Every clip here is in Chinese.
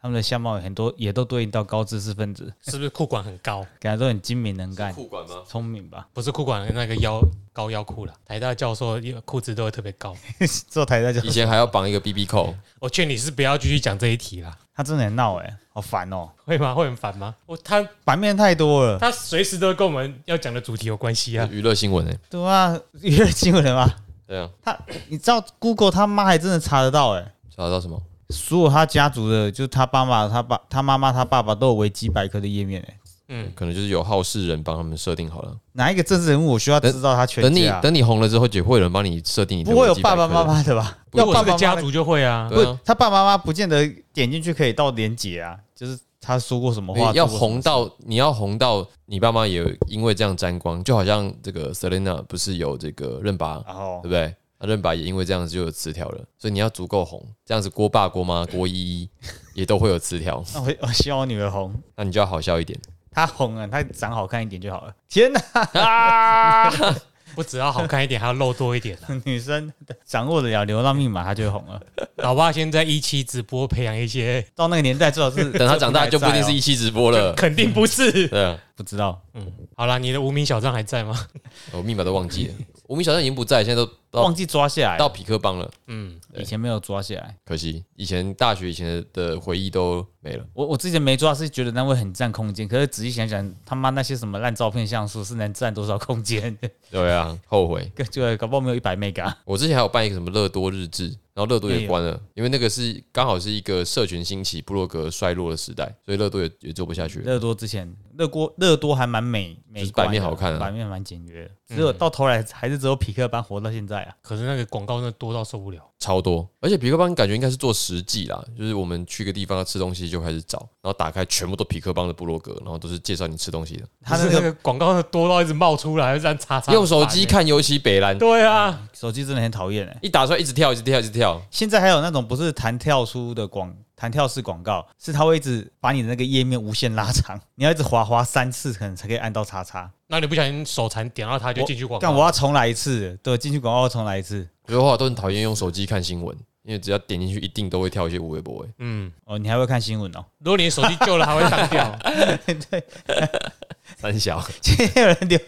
他们的相貌很多也都对应到高知识分子，是不是裤管很高？感觉都很精明能干、裤管吗？聪明吧？不是裤管那个腰高腰裤了，台大教授裤子都会特别高。做台大教授以前还要绑一个 BB 扣，我劝你是不要继续讲这一题啦，他真的很闹哎、好烦哦、会吗？会很烦吗？我他版面太多了。他随时都跟我们要讲的主题有关系啊。娱乐新闻哎，对啊，娱乐新闻的吗？对啊，他你知道 Google 他妈还真的查得到哎、查得到什么？所有他家族的，就是他爸爸、他爸、他妈妈、他爸爸都有维基百科的页面哎、嗯，可能就是有好事人帮他们设定好了。哪一个政治人物我需要知道他全等你？等你红了之后，也会有人帮你设定你的不会有爸爸妈妈的吧？要爸爸妈妈家族就会啊。不他爸爸妈妈不见得点进去可以到连结啊，就是他说过什么话，要红到你要红到你爸妈也因为这样沾光，就好像这个 Selena 不是有这个认拔，然后对不对？那任白也因为这样子就有词条了，所以你要足够红，这样子郭爸、郭妈、郭依依也都会有词条，那我我希望我女儿红，那你就要好笑一点。她红了，她长好看一点就好了。天哪，不只要好看一点，还要露多一点啊。女生掌握得了流浪密码，她就会红了。老爸现在一期直播培养一些，到那个年代，最好是等她长大就不一定是一期直播了。肯定不是。对啊，不知道。嗯好啦，你的无名小站还在吗？我密码都忘记了，无名小站已经不在，现在都到忘记抓下来，到匹克邦了，嗯，以前没有抓下来。可惜以前大学以前的回忆都没了。我我之前没抓，是觉得那会很占空间，可是仔细想想，他妈那些什么烂照片像素是能占多少空间？对啊，后悔。就搞不好没有一百 mega。我之前还有办一个什么乐多日志，然后乐多也关了，因为那个是刚好是一个社群兴起、部落格衰落的时代，所以乐多也也做不下去了。乐多之前，乐多乐多还蛮美美就是观，版面好看啊版面蛮简约的。只有到头来还是只有匹克班活到现在啊。可是那个广告真的多到受不了。超多，而且匹克邦感觉应该是做实际啦，就是我们去个地方要吃东西就开始找，然后打开全部都匹克邦的部落格，然后都是介绍你吃东西的。他的那个广告多到一直冒出来，这样叉叉。用手机。看尤其北兰，对啊，手机真的很讨厌哎。一打出来一直跳，一直跳，一直跳。现在还有那种不是弹跳出的广弹跳式广告，是它会一直把你的那个页面无限拉长，你要一直滑滑三次，可能才可以按到叉叉。那你不小心手残点到它就进去广告。但我要重来一次，对，进去广告要重来一次。所以我都很讨厌用手机看新闻，因为只要点进去，一定都会跳一些无微博。嗯，哦，你还会看新闻哦？如果你的手机旧了，还会上掉。三小，今天有人留，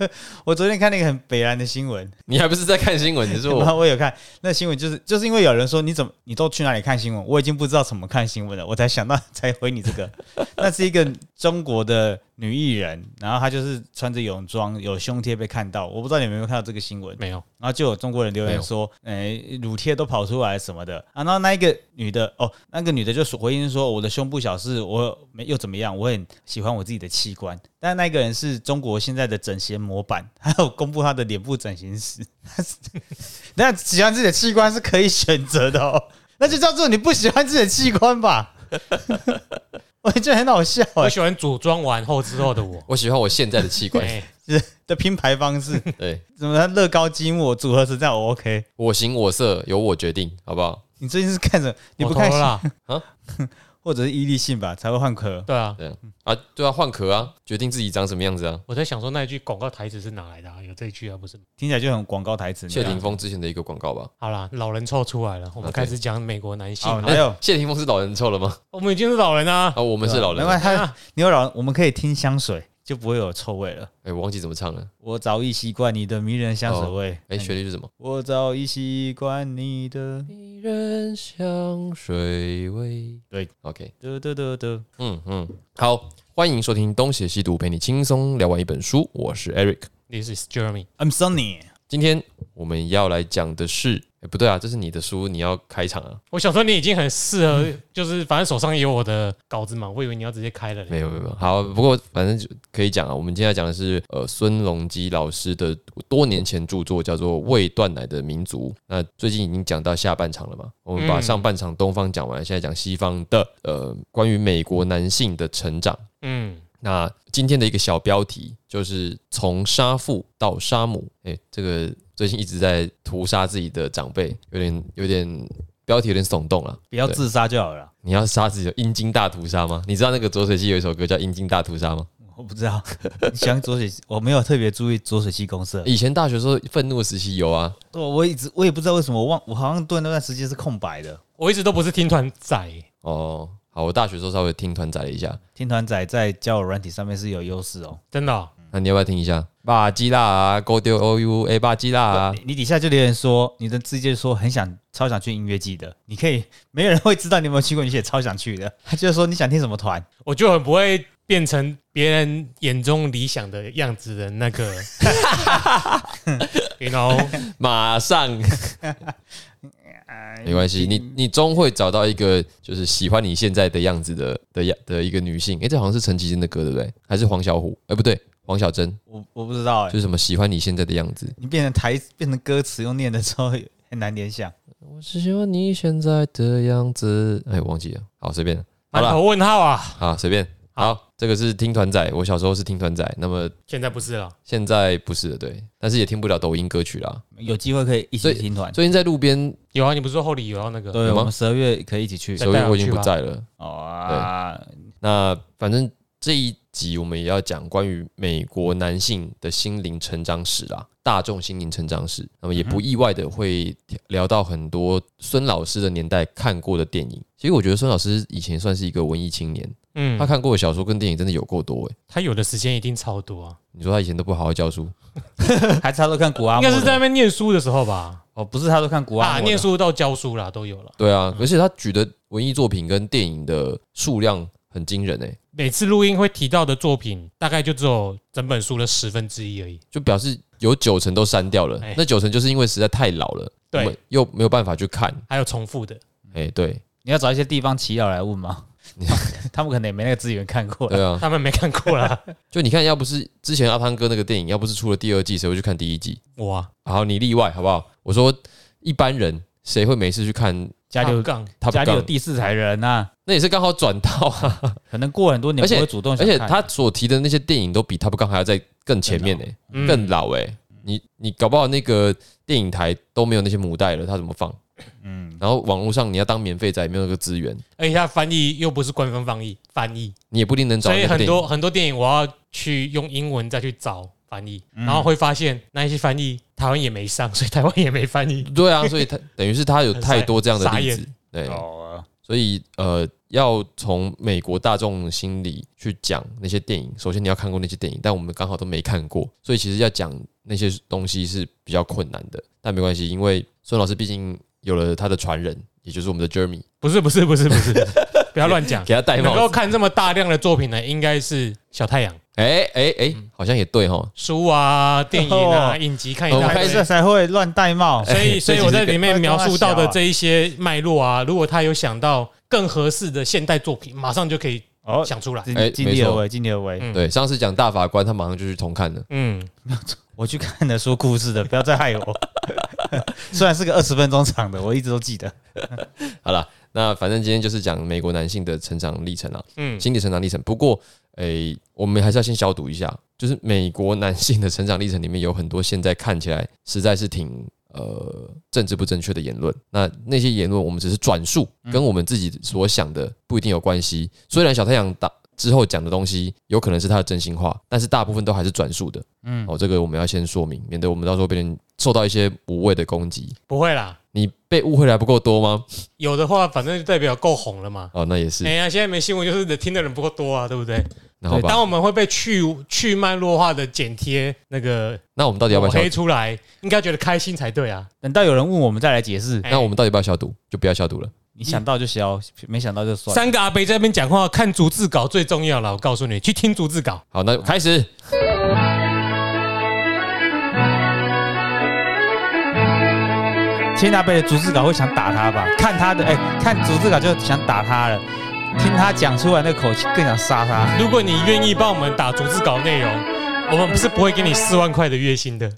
我昨天看那个很北蓝的新闻，你还不是在看新闻？你说我 我有看那新闻，就是就是因为有人说你怎么你都去哪里看新闻，我已经不知道怎么看新闻了，我才想到 才回你这个。那是一个中国的女艺人，然后她就是穿着泳装，有胸贴被看到，我不知道你们有没有看到这个新闻。没有，然后就有中国人留言说，诶、乳贴都跑出来什么的。啊然后那一个女的，哦，那个女的就说回应说，我的胸部小是我没又怎么样，我很喜欢我自己的器官。但那个人是中国现在的整形模板，还有公布他的脸部整形史。那喜欢自己的器官是可以选择的哦，那就叫做你不喜欢自己的器官吧。我觉得很好笑哎、我喜欢组装完后之后的我。我喜欢我现在的器官，哎，就是的拼排方式，对怎么乐高积木组合成这样我 OK。我行我色，由我决定，好不好？你最近是看着你不看我投了啦？或者是伊利信吧，才会换壳。对啊，对啊，啊，对啊，换壳啊，决定自己长什么样子啊。我在想说那一句广告台词是哪来的啊？有这一句啊，不是吗？听起来就很广告台词。谢霆锋之前的一个广告吧。好啦，老人臭出来了，我们开始讲美国男性。还有谢霆锋是老人臭了吗？我们已经是老人啊，啊，我们是老人。没关系，他你有老，我们可以听香水，就不会有臭味了。哎，我忘记怎么唱了。我早已习惯你的迷人香水味。哎，旋律是什么？我早已习惯你的。迷人香水味。对，OK，得得得得，嗯嗯，好，欢迎收听《东邪西毒》，陪你轻松聊完一本书。我是 Eric。This is Jeremy。I'm Sunny。今天我们要来讲的是，哎，不对啊，这是你的书，你要开场啊。我想说你已经很适合，就是反正手上也有我的稿子嘛，我以为你要直接开了。没有没有没有，好，不过反正就可以讲啊。我们今天要讲的是呃孙隆基老师的多年前著作，叫做《未断奶的民族》。那最近已经讲到下半场了嘛，我们把嗯上半场东方讲完，现在讲西方的呃关于美国男性的成长。嗯，那今天的一个小标题就是从杀父到杀母，哎、这个最近一直在屠杀自己的长辈，有点有点标题有点耸动了。不要自杀就好了。你要杀自己的阴茎大屠杀吗？你知道那个浊水溪有一首歌叫《阴茎大屠杀》吗？我不知道，你喜欢浊水溪？我没有特别注意左水溪公社。以前大学时候愤怒的时期有啊，对我一直我也不知道为什么我忘，我好像对那段时间是空白的。我一直都不是听团仔，哦，好，我大学的时候稍微听团仔了一下，听团仔在交友软体上面是有优势哦。真的哦、那你要不要听一下？巴基拉啊，Go 丢 O U A 巴基拉啊，你底下就留言说，你的直接说很想超想去音乐季的，你可以没有人会知道你有没有去过，你写超想去的。他就说你想听什么团，我就很不会变成别人眼中理想的样子的那个，you know，马上 没关系，你你终会找到一个就是喜欢你现在的样子的的样的一个女性。诶，这好像是陈绮贞的歌对不对？还是黄小琥？诶，不对，黄小珍，我我不知道哎、就是什么喜欢你现在的样子。你变成台变成歌词用念的时候很难联想。我是喜欢你现在的样子。哎，我忘记了，好随便，好了，头问号啊！好随便。好，这个是听团仔，我小时候是听团仔，那么现在不是了，现在不是了，对，但是也听不了抖音歌曲啦。有机会可以一所以起听团。最近在路边，有啊，你不是说后里有要那个？对，有吗我们十二月可以一起去。再所以我已经不在了。哦啊，那反正这一集我们也要讲关于美国男性的心灵成长史啦，大众心灵成长史。那么也不意外的会聊到很多孙老师的年代看过的电影。其实我觉得孙老师以前算是一个文艺青年，嗯他，看过的小说跟电影真的有够多诶。他有的时间一定超多啊，你说他以前都不好好教书，还是他都看古阿应？该是在那边念书的时候吧？哦，不是他都看古阿啊，念书到教书啦，都有了。对啊，而且他举的文艺作品跟电影的数量很惊人诶，每次录音会提到的作品，大概就只有整本书的十分之一而已。就表示有九成都删掉了哎。那九成就是因为实在太老了，我对们，又没有办法去看。还有重复的，哎，对你要找一些地方祈祷来问吗？他们可能也没那个资源看过。对啊，他们没看过啦。就你看，要不是之前阿汤哥那个电影，要不是出了第二季，谁会去看第一季？哇，好，你例外好不好？我说一般人谁会没事去看？家里有杠，他家里有，第四台人呐、那也是刚好转到。啊。可能过很多年而且主动而且他所提的那些电影都比 Top Gun 还要在更前面呢、嗯更老哎、你你搞不好那个电影台都没有那些母带了，他怎么放？嗯，然后网络上你要当免费仔，没有那个资源，而且它翻译又不是官方翻译，翻译，你也不一定能找所以很。多很多电影我要去用英文再去找翻译，嗯。然后会发现那一些翻译台湾也没上，所以台湾也没翻译。对啊，所以他等于是他有太多这样的例子，对，哦，所以呃，要从美国大众心里去讲那些电影，首先你要看过那些电影，但我们刚好都没看过，所以其实要讲那些东西是比较困难的。但没关系，因为孙老师毕竟有了他的传人，也就是我们的 Jeremy，不是不是不是不是，不要乱讲。给他戴能够。看这么大量的作品呢，应该是小太阳哎哎哎，好像也对哈。书啊、电影啊、哦影集看一我们大堆开这。才会乱戴帽。所以，所以我在里面描述到的这这一些脉络啊，如果他有想到更合适的现代作品，马上就可以哦，想出来。尽哎尽力而为，尽力而为。嗯对，上次讲大法官，他马上就去重看了。嗯，我去看的说故事的，不要再害我。虽然是个二十分钟长的，我一直都记得。好了，那反正今天就是讲美国男性的成长历程啊，嗯心理成长历程。不过，诶、我们还是要先消毒一下，就是美国男性的成长历程里面有很多现在看起来实在是挺呃政治不正确的言论。那那些言论我们只是转述，跟我们自己所想的不一定有关系。虽然小太阳打之后讲的东西有可能是他的真心话，但是大部分都还是转述的。嗯，哦，这个我们要先说明，免得我们到时候被人受到一些无谓的攻击。不会啦，你被误会的还不够多吗？有的话反正就代表够红了嘛。哦，那也是哎。呀，现在没新闻就是听的人不够多啊，对不对？对，那好吧当，我们会被去去脉络化的剪贴那个那我们到底要不要消毒？黑出来，应该觉得开心才对啊。等到有人问我们再来解释。哎那我们到底要不要消毒？就不要消毒了。你想到就消，没想到就算。三个阿伯在那边讲话，看逐字稿最重要了。我告诉你，去听逐字稿。好，那开始。千大贝的逐字稿会想打他吧？看他的，哎、看逐字稿就想打他了。听他讲出来那口气，更想杀他。如果你愿意帮我们打逐字稿内容，我们是不会给你四万块的月薪的。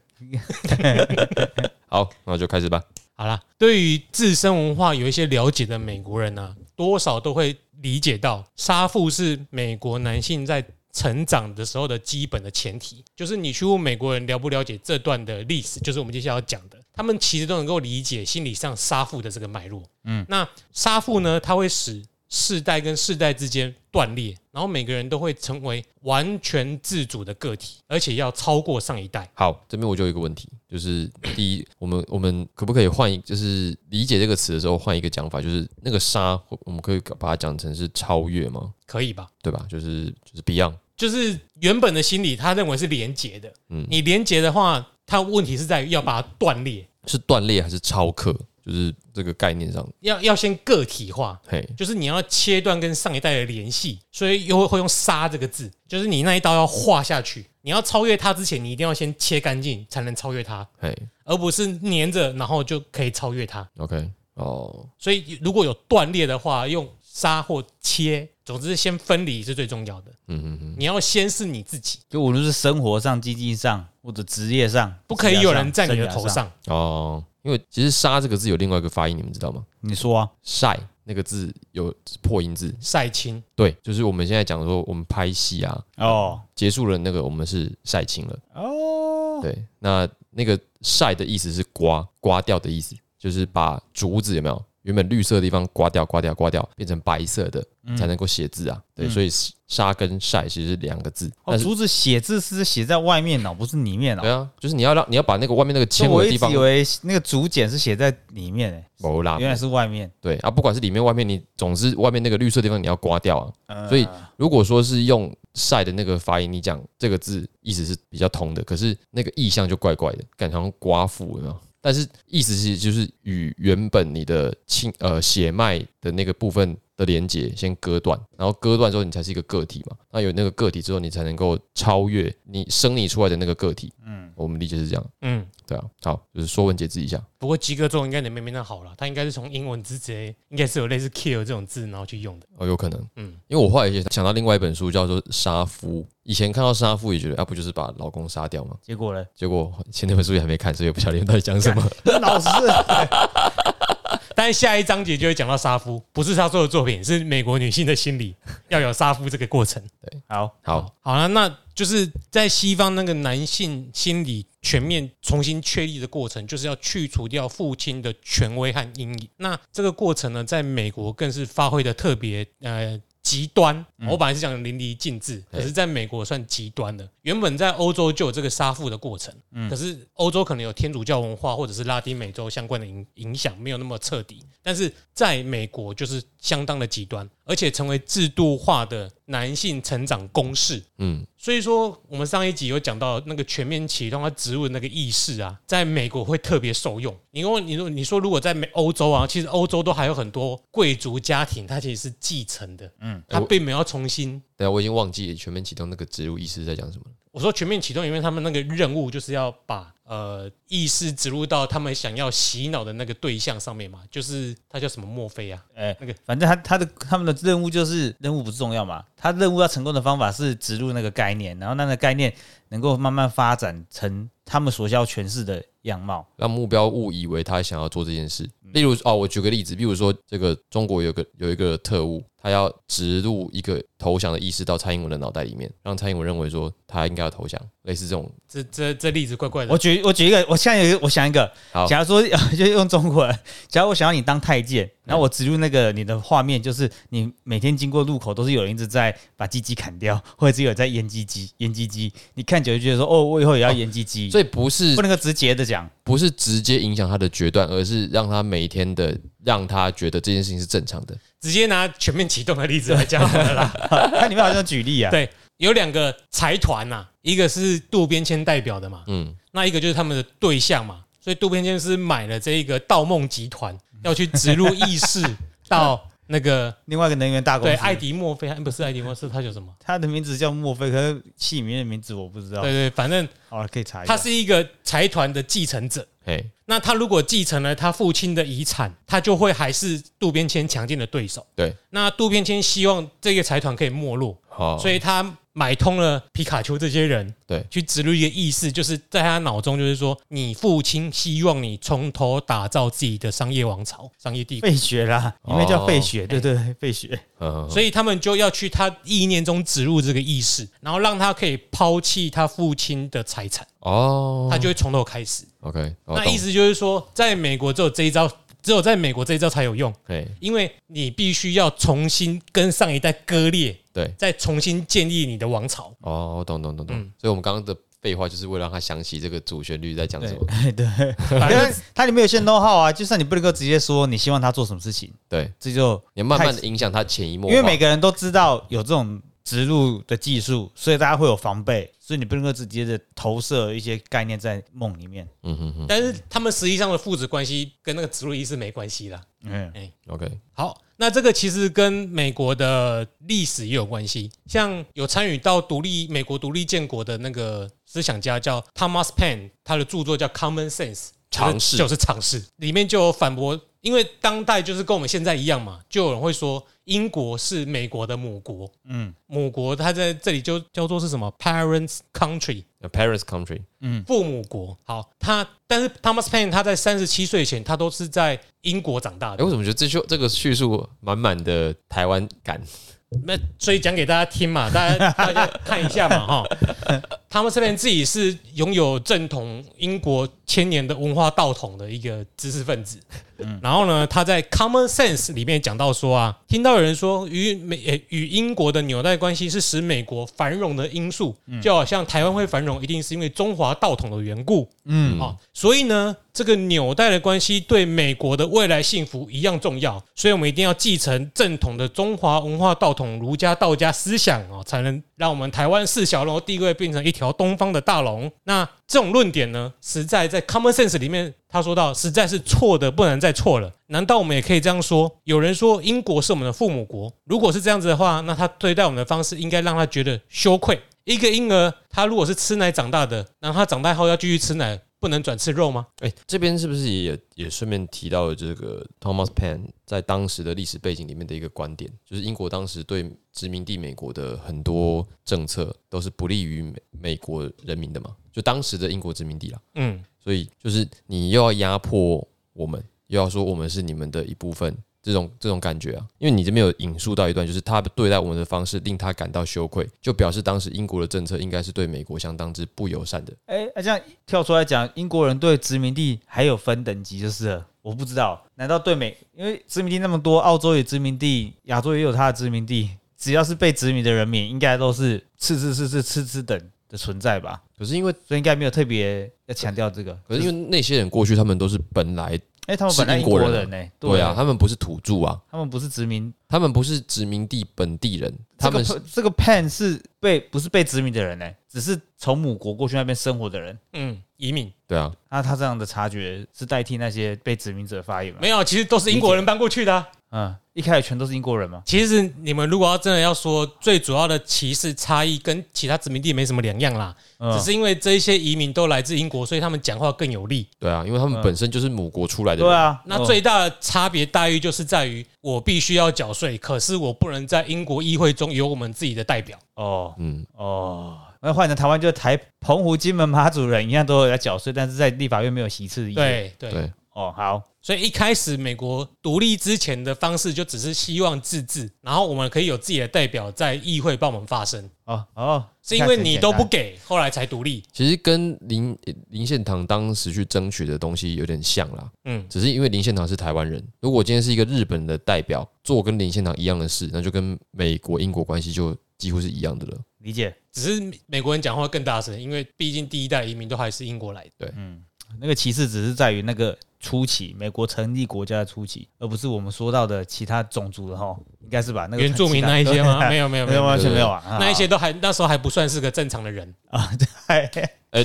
好，那就开始吧。好啦，对于自身文化有一些了解的美国人呢、多少都会理解到，杀父是美国男性在成长的时候的基本的前提。就是你去问美国人了不了解这段的历史，就是我们接下来要讲的，他们其实都能够理解心理上杀父的这个脉络。嗯，那杀父呢，它会使世代跟世代之间断裂，然后每个人都会成为完全自主的个体，而且要超过上一代。好，这边我就有一个问题，就是第一，我们我们可不可以换一，就是理解这个词的时候换一个讲法，就是那个杀，我们可以把它讲成是超越吗？可以吧？对吧？就是就是 Beyond，就是原本的心理，他认为是连结的。嗯你连结的话，它问题是在于要把它断裂，是断裂还是超克？就是这个概念上，要要先个体化，嘿，就是你要切断跟上一代的联系，所以又会会用“杀”这个字，就是你那一刀要划下去，你要超越它之前，你一定要先切干净，才能超越它，嘿。而不是粘着然后就可以超越它。，OK，哦，所以如果有断裂的话，用杀或切，总之先分离是最重要的。嗯嗯嗯，你要先是你自己，就无论是生活上、经济上或者职业上，不可以有人在你的头。上。哦，因为其实“杀”这个字有另外一个发音，你们知道吗？你说啊，晒那个字有破音字，晒青，对，就是我们现在讲说我们拍戏啊，哦结束了那个我们是晒青了。哦，对，那那个晒的意思是刮刮掉的意思，就是把竹子有没有原本绿色的地方刮掉、刮掉、刮掉，变成白色的才能够写字啊。对，所以沙跟晒其实是两个字，哦，但竹子写字是写在外面哦，不是里面哦。对啊，就是你要让你要把那个外面那个纤维的地方我以，为那个竹简是写在里面诶，哦啦，原来是外面。对啊，不管是里面外面，你总之外面那个绿色地方你要刮掉啊。呃所以如果说是用晒的那个发音，你讲这个字意思是比较通的，可是那个意象就怪怪的，感觉好像刮腹有没有？但是意思是就是与原本你的亲呃血脉的那个部分的连接先割断，然后割断之后你才是一个个体嘛。那有那个个体之后，你才能够超越你生你出来的那个个体。嗯，我们理解是这样，嗯。对啊。好，就是说文解字一下。不过及格中应该能没没那好了，他应该是从英文字直接，应该是有类似 kill 这种字，然后去用的。哦，有可能，嗯嗯，因为我后来也想到另外一本书叫做《杀夫》，以前看到杀夫也觉得啊，不就是把老公杀掉吗？结果呢？结果前那本书也还没看，所以也不晓得你们到底讲什么。老师 但是下一章节就会讲到杀夫，不是他做的作品，是美国女性的心理要有杀夫这个过程。对好，好，好了，那就是在西方那个男性心理全面重新确立的过程，就是要去除掉父亲的权威和阴影。那这个过程呢，在美国更是发挥的特别呃极端。我本来是讲淋漓尽致，可是在美国算极端的。原本在欧洲就有这个杀父的过程，可是欧洲可能有天主教文化或者是拉丁美洲相关的影影响，没有那么彻底。但是在美国就是相当的极端，而且成为制度化的男性成长公式。嗯，所以说，我们上一集有讲到那个全面启动它植入的那个意识啊，在美国会特别受用。因为你说你说如果在美欧洲啊，其实欧洲都还有很多贵族家庭，它其实是继承的，嗯，它并没有要重新。对啊，我已经忘记全面启动那个植入意识在讲什么了。我说全面启动，因为他们那个任务就是要把呃意识植入到他们想要洗脑的那个对象上面嘛，就是他叫什么墨菲啊，哎，那个反正他他的他们的任务就是任务不是重要嘛，他任务要成功的方法是植入那个概念，然后那个概念能够慢慢发展成他们所需要诠释的样貌。让目标误以为他想要做这件事。例如哦，我举个例子，比如说这个中国有个有一个特务，他要植入一个投降的意识到蔡英文的脑袋里面，让蔡英文认为说他应该要投降，类似这种。这这这例子怪怪的我。举我举一个，我现在有一个，我想一个，好假如说就用中国人，假如我想要你当太监，然后我植入那个你的画面，就是你每天经过路口都是有人一直在把鸡鸡砍掉，或者是有在腌鸡鸡 腌鸡鸡，你看久就觉得说哦，我以后也要腌鸡鸡，所以不是不能够直接的讲。不是直接影响他的决断，而是让他每天的让他觉得这件事情是正常的。直接拿全面启动的例子来讲好了啦。它里面好像举例啊，对有两个财团呐，一个是渡边谦代表的嘛，嗯，那一个就是他们的对象嘛，所以渡边谦是买了这一个盗梦集团，要去植入意识 到那个另外一个能源大公司，对艾迪墨菲，不是艾迪墨菲，他叫什么？他的名字叫墨菲，可是戏里面的名字我不知道对。对，反正好了，可以查一下。他是一个财团的继承者。嘿，那他如果继承了他父亲的遗产，他就会还是渡边谦强劲的对手。对，那渡边谦希望这个财团可以没落，好，所以他买通了皮卡丘这些人，对。去植入一个意识，就是在他脑中，就是说，你父亲希望你从头打造自己的商业王朝、商业帝国，费雪啦，因为叫费哦雪，对对对，费雪。嗯，所以他们就要去他意念中植入这个意识，然后让他可以抛弃他父亲的财产，哦，他就会从头开始。OK，那意思就是说，在美国只有这一招，只有在美国这一招才有用，嘿，因为你必须要重新跟上一代割裂，对，再重新建立你的王朝。哦，懂懂懂懂。嗯所以我们刚刚的废话，就是为了让他想起这个主旋律在讲什么。对，反正因为它里面有些 know how 啊，就算你不能够直接说你希望他做什么事情，对，这就你慢慢的影响他潜移默化。因为每个人都知道有这种植入的技术，所以大家会有防备，所以你不能够直接的投射一些概念在梦里面。嗯哼哼但是他们实际上的父子关系跟那个植入仪式没关系啦。嗯，哎，OK，好，那这个其实跟美国的历史也有关系。像有参与到独立美国独立建国的那个思想家叫 Thomas Paine，他的著作叫《Common Sense》，尝试就是尝试，里面就有反驳，因为当代就是跟我们现在一样嘛，就有人会说英国是美国的母国，嗯，母国它在这里就叫做是什么 Parents country。Parents country，嗯父母国，好，他但是 Thomas Paine 他在三十七岁前，他都是在英国长大哎，的为。什么觉得这就这个叙述满满的台湾感？那所以讲给大家听嘛，大家大家看一下嘛，哈。他们这边自己是拥有正统英国千年的文化道统的一个知识分子。然后呢，他在 Common Sense 里面讲到说啊，听到有人说与美呃与英国的纽带关系是使美国繁荣的因素，就好像台湾会繁荣，一定是因为中华道统的缘故。嗯，好，所以呢，这个纽带的关系对美国的未来幸福一样重要，所以我们一定要继承正统的中华文化道统儒家道家思想哦，才能让我们台湾四小龙地位变成一条东方的大龙。那这种论点呢，实在在 Common Sense 里面，他说到实在是错的不能再错了。难道我们也可以这样说？有人说英国是我们的父母国，如果是这样子的话，那他对待我们的方式应该让他觉得羞愧。一个婴儿，他如果是吃奶长大的，那他长大后要继续吃奶，不能转吃肉吗？哎，这边是不是也也顺便提到了这个 Thomas Paine 在当时的历史背景里面的一个观点，就是英国当时对殖民地美国的很多政策都是不利于美美国人民的嘛，就当时的英国殖民地啦，嗯，所以就是你又要压迫我们，又要说我们是你们的一部分。这种这种感觉啊，因为你这边有引述到一段，就是他对待我们的方式令他感到羞愧，就表示当时英国的政策应该是对美国相当之不友善的。哎，那这样跳出来讲，英国人对殖民地还有分等级就是了。我不知道，难道对美？因为殖民地那么多，澳洲也殖民地，亚洲也有它的殖民地，只要是被殖民的人民，应该都是次次次次次次等的存在吧？可是因为所以应该没有特别要强调这个。可是因为那些人过去他们都是本来哎，他们本来英国是英国人呢、对啊，，他们不是土著啊，他们不是殖民，他们不是殖民地本地人，他们是这个这个 Pan 是被不是被殖民的人呢、只是从母国过去那边生活的人。嗯，移民。对啊，那他这样的察觉是代替那些被殖民者发言吗？没有，其实都是英国人搬过去的啊、嗯，一开始全都是英国人嘛？其实你们如果要真的要说最主要的歧视差异，跟其他殖民地没什么两样啦，嗯。只是因为这一些移民都来自英国，所以他们讲话更有力。对啊，因为他们嗯本身就是母国出来的人，对啊，那嗯。最大的差别待遇就是在于，我必须要缴税，可是我不能在英国议会中有我们自己的代表。哦。嗯，哦，那换成台湾就是台澎湖、金门、马祖人一样都有在缴税，但是在立法院没有席次的意见。，对对，对，哦，好，所以一开始美国独立之前的方式就只是希望自治，然后我们可以有自己的代表在议会帮我们发声，哦哦，是因为你都不给，后来才独立。其实跟林林献堂当时去争取的东西有点像啦，嗯，只是因为林献堂是台湾人，如果今天是一个日本的代表做跟林献堂一样的事，那就跟美国、英国关系就几乎是一样的了。理解。只是美国人讲话更大声，因为毕竟第一代移民都还是英国来的。对，嗯那个歧视只是在于那个初期，美国成立国家的初期，而不是我们说到的其他种族的哈，应该是吧？那个原住民那一些吗？没有，有没有没没有有，完全没有啊，啊那一些都还那时候还不算是个正常的人。啊，对，哎，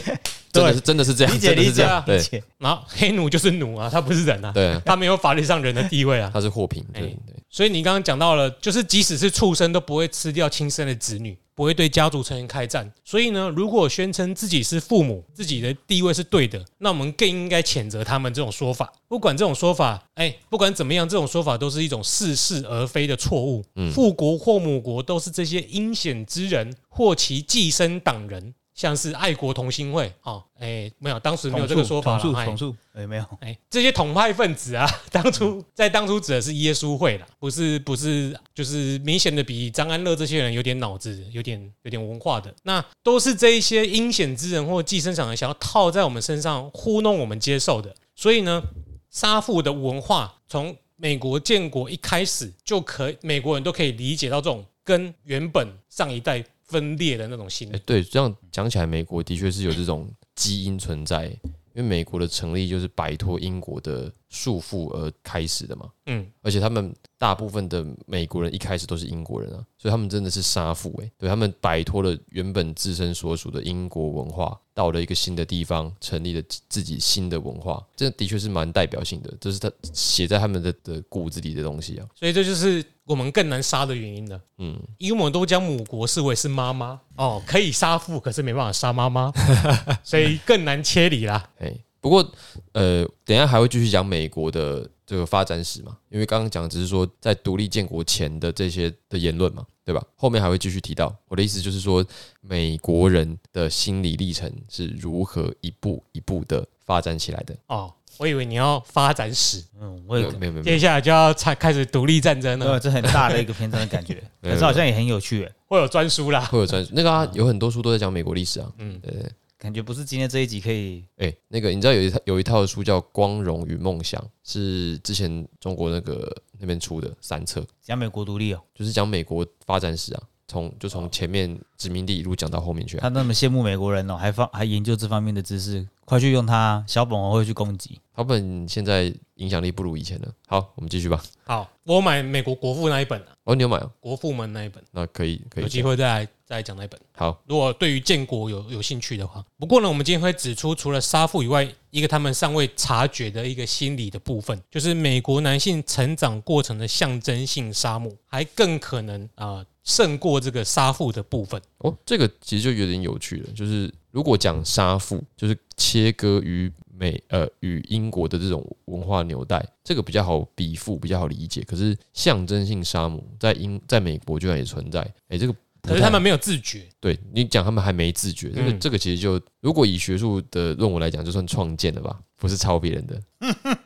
真的是真的是这样，理解真的是这样，理解啊，对。然后黑奴就是奴啊，他不是人啊，对，他没有法律上人的地位啊。他是货品，对哎对。所以你刚刚讲到了，就是即使是畜生都不会吃掉亲生的子女，不会对家族成员开战。所以呢，如果宣称自己是父母，自己的地位是对的，那我们更应该谴责他们这种说法。不管这种说法，哎，不管怎么样，这种说法都是一种似是而非的错误。嗯父国或母国都是这些阴险之人或其寄生党人。像是爱国同心会哦，哎，没有，当时没有这个说法了哎统数统数，哎，没有，哎，这些统派分子啊，当初在当初指的是耶稣会啦，不是不是，就是明显的比张安乐这些人有点脑子，有点有点文化的，那都是这一些阴险之人或寄生党人想要套在我们身上糊弄我们接受的。所以呢，杀父的文化从美国建国一开始就可以，美国人都可以理解到这种跟原本上一代分裂的那种心、理。对，这样讲起来，美国的确是有这种基因存在，因为美国的成立就是摆脱英国的束缚而开始的嘛。嗯，而且他们大部分的美国人一开始都是英国人啊，所以他们真的是杀父诶、对他们摆脱了原本自身所属的英国文化，到了一个新的地方，成立了自己新的文化，这的确是蛮代表性的，这是他写在他们的的骨子里的东西啊。所以这就是我们更难杀的原因了。嗯，因为我们都将母国视为是妈妈哦，可以杀父，可是没办法杀妈妈，所以更难切离啦。哎，不过呃，等一下还会继续讲美国的这个发展史嘛，因为刚刚讲的只是说在独立建国前的这些的言论嘛，对吧？后面还会继续提到。我的意思就是说，美国人的心理历程是如何一步一步的发展起来的。哦，我以为你要发展史，嗯，我也有没有没有没有接，下来就要才开始独立战争对，了，这很大的一个篇章的感觉，可是好像也很有趣，哎会有专书啦。会有专那个啊，有很多书都在讲美国历史啊。嗯，对对。感觉不是今天这一集可以哎、那个你知道有一套有一套书叫《光荣与梦想》，是之前中国那个那边出的三册，讲美国独立哦。就是讲美国发展史啊，从就从前面殖民地一路讲到后面去啊。他那么羡慕美国人哦，还放还研究这方面的知识，快去用它，小本我会去攻击。小本现在影响力不如以前了。好，我们继续吧。好，我买美国国父那一本啊，哦，你有买哦？国父们那一本，那可以可以有机会再来再来讲那一本。好，如果对于建国有有兴趣的话，不过呢，我们今天会指出，除了杀父以外，一个他们尚未察觉的一个心理的部分，就是美国男性成长过程的象征性沙漠，还更可能啊、呃胜过这个杀父的部分。哦，这个其实就有点有趣了。就是如果讲杀父，就是切割于美呃与英国的这种文化纽带，这个比较好比附，比较好理解。可是象征性杀母在英在美国居然也存在，哎、这个可是他们没有自觉，对你讲，他们还没自觉，这个、嗯这个其实就如果以学术的论文来讲，就算创建了吧，不是抄别人的。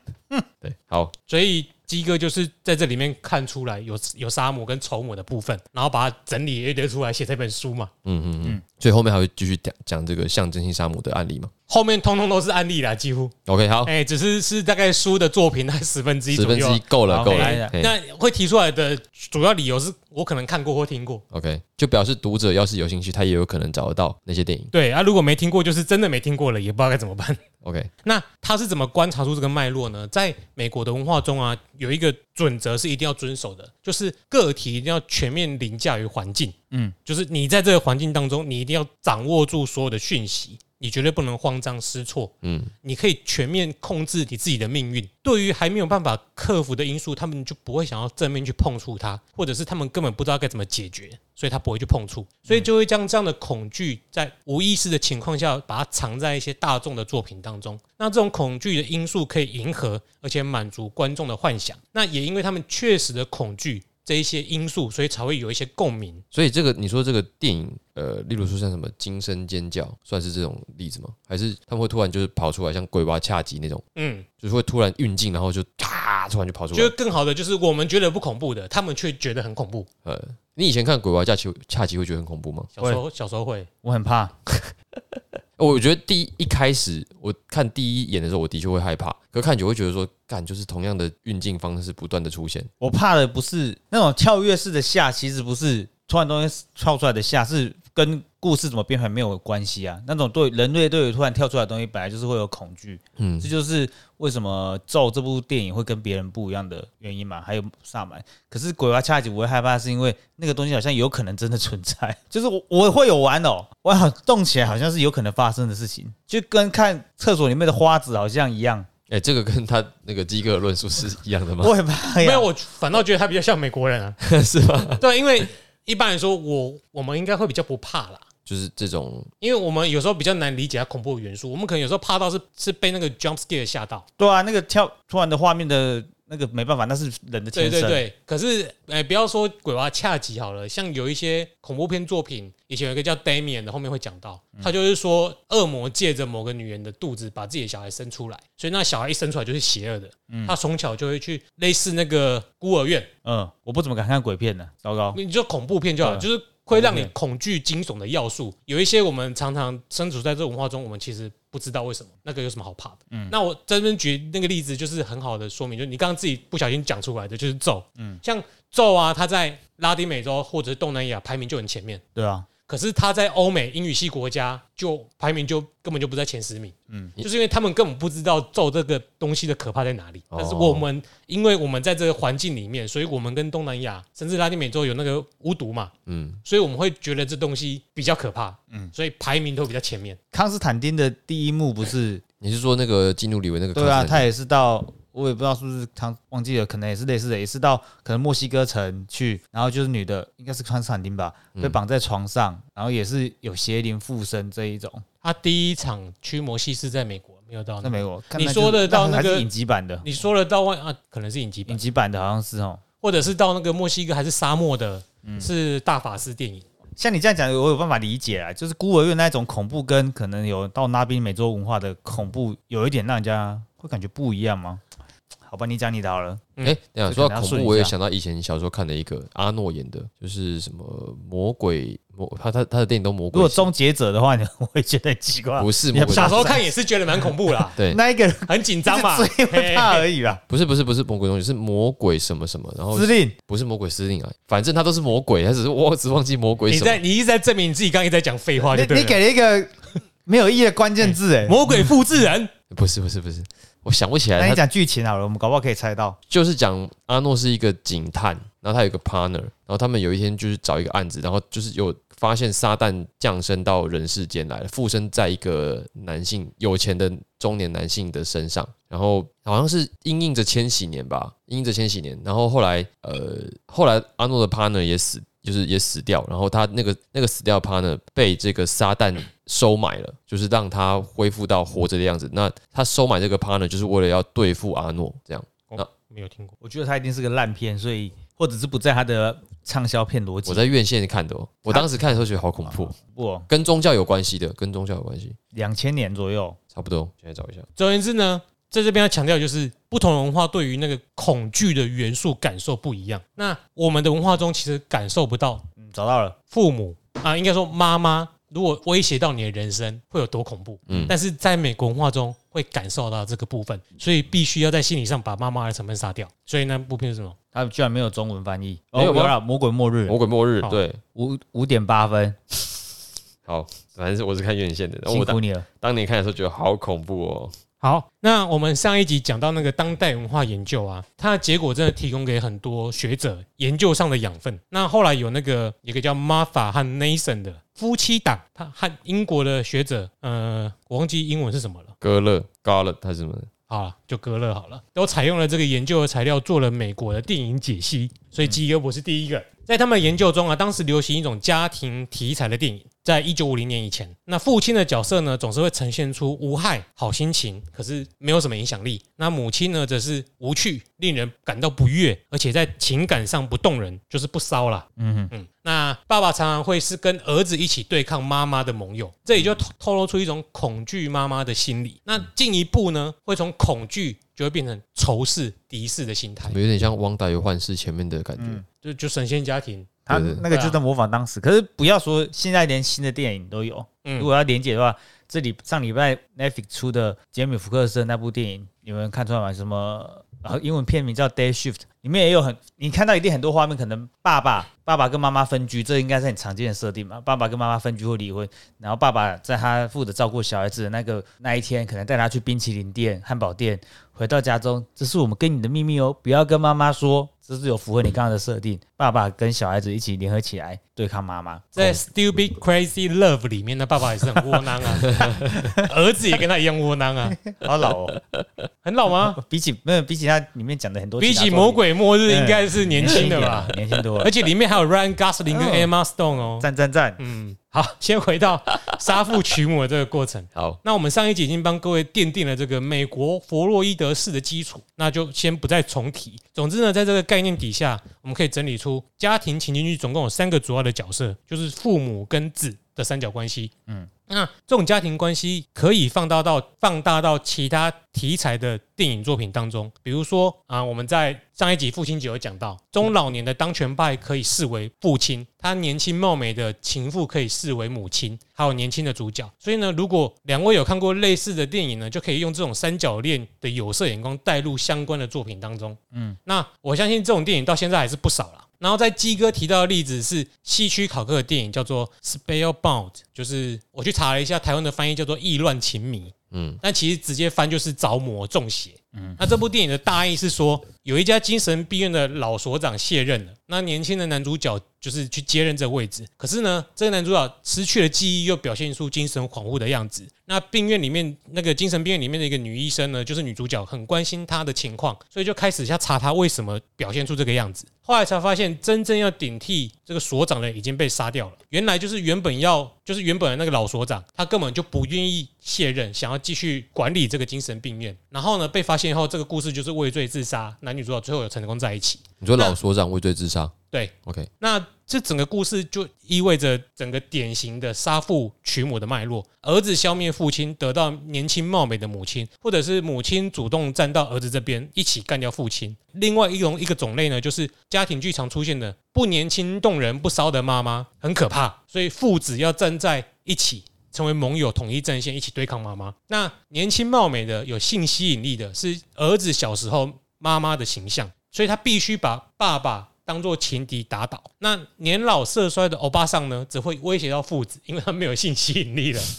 对，好，所以鸡哥就是在这里面看出来有有杀母跟仇母的部分，然后把它整理一堆出来写这本书嘛。嗯嗯嗯，所以后面还会继续讲讲这个象征性杀母的案例吗后面通通都是案例啦，几乎，？OK，好，哎、只是是大概书的作品大概 十分之一左右啊。十分之一够了，够了好来了。嘿那会提出来的主要理由是我可能看过或听过，OK，就表示读者要是有兴趣，他也有可能找得到那些电影。对啊，如果没听过，就是真的没听过了，也不知道该怎么办。OK，那他是怎么观察出这个脉络呢？在美国的文化中啊，有一个准则是一定要遵守的，就是个体一定要全面凌驾于环境。嗯，就是你在这个环境当中，你一定要掌握住所有的讯息，你绝对不能慌张失措。嗯，你可以全面控制你自己的命运。对于还没有办法克服的因素，他们就不会想要正面去碰触它，或者是他们根本不知道该怎么解决，所以他不会去碰触，所以就会将这样的恐惧在无意识的情况下，把它藏在一些大众的作品当中。那这种恐惧的因素可以迎合，而且满足观众的幻想。那也因为他们确实的恐惧。这一些因素，所以才会有一些共鸣。所以这个你说这个电影，呃，例如说像什么《惊声尖叫》，算是这种例子吗？还是他们会突然就是跑出来，像鬼娃恰吉那种，嗯，就是会突然运镜，然后就咔突然就跑出就是来？更好的，就是我们觉得不恐怖的，他们却觉得很恐怖。呃，你以前看鬼娃恰吉恰吉会觉得很恐怖吗？小时候，小时候会，我很怕，我觉得第一一开始我看第一眼的时候，我的确会害怕，可看久会觉得说，干就是同样的运镜方式不断的出现。我怕的不是那种跳跃式的下，其实不是突然东西跳出来的下，是跟故事怎么编排没有关系啊。那种对人类对于突然跳出来的东西，本来就是会有恐惧，嗯这就是为什么《咒》这部电影会跟别人不一样的原因嘛。还有萨满，可是鬼娃恰吉我会害怕，是因为那个东西好像有可能真的存在，就是我我会有玩哦，哇，动起来好像是有可能发生的事情，就跟看厕所里面的花子好像一样，哎、这个跟他那个基哥的论述是一样的吗？我很怕呀。没有，我反倒觉得他比较像美国人啊。是吧？对，因为一般来说，我我们应该会比较不怕啦，就是这种因为我们有时候比较难理解它恐怖的元素，我们可能有时候怕到是是被那个 jump scare 吓到。对啊，那个跳突然的画面的那个没办法，那是人的对天生。对。对，可是哎、不要说鬼娃恰吉好了，像有一些恐怖片作品，以前有一个叫 Damian 的，后面会讲到，他就是说恶魔借着某个女人的肚子把自己的小孩生出来，所以那小孩一生出来就是邪恶的，他从小就会去类似那个孤儿院，嗯，我不怎么敢看鬼片的，糟糕。你就恐怖片就好，嗯。就是会让你恐惧、惊悚的要素。有一些我们常常身处在这文化中，我们其实不知道为什么那个有什么好怕的。嗯，那我在这边举那个例子，就是很好的说明，就是你刚刚自己不小心讲出来的，就是咒。嗯，像咒啊，它在拉丁美洲或者是东南亚排名就很前面。对啊，可是他在欧美英语系国家就排名就根本就不在前十名，嗯，就是因为他们根本不知道咒这个东西的可怕在哪里。哦但是我们因为我们在这个环境里面，所以我们跟东南亚甚至拉丁美洲有那个巫毒嘛，嗯，所以我们会觉得这东西比较可怕，嗯，所以排名都比较前面。康斯坦丁的第一幕不是？你是说那个基努里维那个？对啊，他也是到。我也不知道是不是他忘记了，可能也是类似的，也是到可能墨西哥城去，然后就是女的应该是康斯坦丁吧，被绑在床上，然后也是有邪灵附身这一种。他第一场驱魔戏是在美国，没有到在美国。你说的到那个影集版的，你说的到外啊，可能是影集版影，集版的好像是哦。或者是到那个墨西哥还是沙漠的，嗯是大法师电影。像你这样讲，我有办法理解啊，就是孤儿院那种恐怖，跟可能有到那边美洲文化的恐怖，有一点让人家会感觉不一样吗？好吧，你讲你的好了。嗯哎，等一下说到恐怖，我也想到以前小时候看的一个阿诺演的，就是什么魔鬼魔，他他他的电影都魔鬼如果终结者的话，你我会觉得很奇怪。不是你魔鬼小时候看也是觉得蛮恐怖啦，对，那一个很紧张嘛。最会怕而已啦。不是不是不是魔鬼东西，是魔鬼什么什么，然后司令，不是魔鬼司令啊，反正他都是魔鬼，他只是我只忘记魔鬼你在。你一直在证明你自己刚刚一直在讲废话，就对了。你你给了一个没有意义的关键字，哎，魔鬼复制人，不是不是不是，我想不起来，他那你讲剧情好了，我们搞不好可以猜到。就是讲阿诺是一个警探，然后他有一个 partner，然后他们有一天就是找一个案子，然后就是有发现撒旦降生到人世间来了，附身在一个男性有钱的中年男性的身上，然后好像是因应着千禧年吧，因应着千禧年，然后后来呃后来阿诺的 partner 也死。就是也死掉，然后他那个那个死掉的 partner 被这个撒旦收买了，就是让他恢复到活着的样子。那他收买这个 partner 就是为了要对付阿诺，这样。那没有听过。我觉得他一定是个烂片，所以或者是不在他的畅销片逻辑。我在院线看的、哦，我当时看的时候觉得好恐怖，不，跟宗教有关系的，跟宗教有关系，两千年左右，差不多。现在找一下，总而言之呢，在这边要强调就是不同的文化对于那个恐惧的元素感受不一样。那我们的文化中其实感受不到嗯，找到了。父母啊，应该说妈妈，如果威胁到你的人生会有多恐怖。嗯但是在美国文化中会感受到这个部分，所以必须要在心理上把妈妈的成分杀掉。所以那部片是什么？它居然没有中文翻译，没有魔鬼末日魔鬼末日，好对，五五点八分，好，反正是我是看院线的，辛苦你了。当年看的时候觉得好恐怖哦。好，那我们上一集讲到那个当代文化研究啊，它的结果真的提供给很多学者研究上的养分。那后来有那个一个叫 Martha 和 Nathan 的夫妻档，他和英国的学者，呃，我忘记英文是什么了。歌乐 Garlet 还是什么的？好了，就割了好了，都采用了这个研究的材料做了美国的电影解析，所以基哥博是第一个。在他们的研究中啊，当时流行一种家庭题材的电影，在一九五零年以前，那父亲的角色呢，总是会呈现出无害、好心情，可是没有什么影响力。那母亲呢，则是无趣、令人感到不悦，而且在情感上不动人，就是不骚啦。嗯哼，嗯，那爸爸常常会是跟儿子一起对抗妈妈的盟友，这也就透透露出一种恐惧妈妈的心理。那进一步呢，会从恐惧就会变成仇视、敌视的心态有点像《汪达与幻视》前面的感觉？嗯就就神仙家庭。他那个就在模仿当时，可是不要说现在连新的电影都有。如嗯，果要连结的话，这里上礼拜 Netflix 出的杰米·福克斯的那部电影，你们看出来吗？什么？然后英文片名叫《Day Shift》，里面也有很，你看到一定很多画面，可能爸爸爸爸跟妈妈分居，这应该是很常见的设定嘛。爸爸跟妈妈分居或离婚，然后爸爸在他负责照顾小孩子的那个那一天，可能带他去冰淇淋店、汉堡店，回到家中，这是我们跟你的秘密哦，不要跟妈妈说。这是有符合你刚刚的设定，爸爸跟小孩子一起联合起来对抗妈妈。在《Stupid Crazy Love》里面，那爸爸也是很窝囊啊，儿子也跟他一样窝囊啊，好老哦，很老吗？比起没有比起他里面讲的很多，比起《魔鬼末日》，应该是年轻的吧？年轻多了而。且里面还有 Ryan Gosling 跟 Emma Stone 哦。赞赞赞！嗯，好，先回到杀父娶母的这个过程。好，那我们上一集已经帮各位奠定了这个美国弗洛伊德式的基础，那就先不再重提。总之呢，在这个概念底下，我们可以整理出家庭情境剧总共有三个主要的角色，就是父母跟子的三角关系。嗯，那这种家庭关系可以放大到放大到其他题材的电影作品当中，比如说啊，我们在上一集父亲节有讲到，中老年的当权派可以视为父亲，他年轻貌美的情妇可以视为母亲，还有年轻的主角。所以呢，如果两位有看过类似的电影呢，就可以用这种三角恋的有色眼光带入相关的作品当中。嗯，那我相信这种电影到现在还是不少啦。然后在鸡哥提到的例子是西区考克的电影叫做《Spellbound》，就是我去查了一下，台湾的翻译叫做《意乱情迷》。嗯，但其实直接翻就是着魔中邪。嗯，那这部电影的大意是说，有一家精神病院的老所长卸任了，那年轻的男主角就是去接任这个位置。可是呢，这个男主角失去了记忆，又表现出精神恍惚的样子。那病院里面那个精神病院里面的一个女医生呢，就是女主角，很关心他的情况，所以就开始要查他为什么表现出这个样子。后来才发现，真正要顶替这个所长的已经被杀掉了。原来就是原本要，就是原本的那个老所长，他根本就不愿意卸任，想要继续管理这个精神病院。然后呢，被发现后，这个故事就是畏罪自杀，那男女主角最后有成功在一起。你说老所长畏罪自杀对，，OK，那这整个故事就意味着整个典型的杀父娶母的脉络：儿子消灭父亲，得到年轻貌美的母亲，或者是母亲主动站到儿子这边，一起干掉父亲。另外一种一个种类呢，就是家庭剧常出现的不年轻动人不骚的妈妈，很可怕，所以父子要站在一起。成为盟友，统一阵线，一起对抗妈妈。那年轻貌美的、有性吸引力的，是儿子小时候妈妈的形象，所以他必须把爸爸当做情敌打倒。那年老色衰的欧巴桑呢，只会威胁到父子，因为他没有性吸引力了。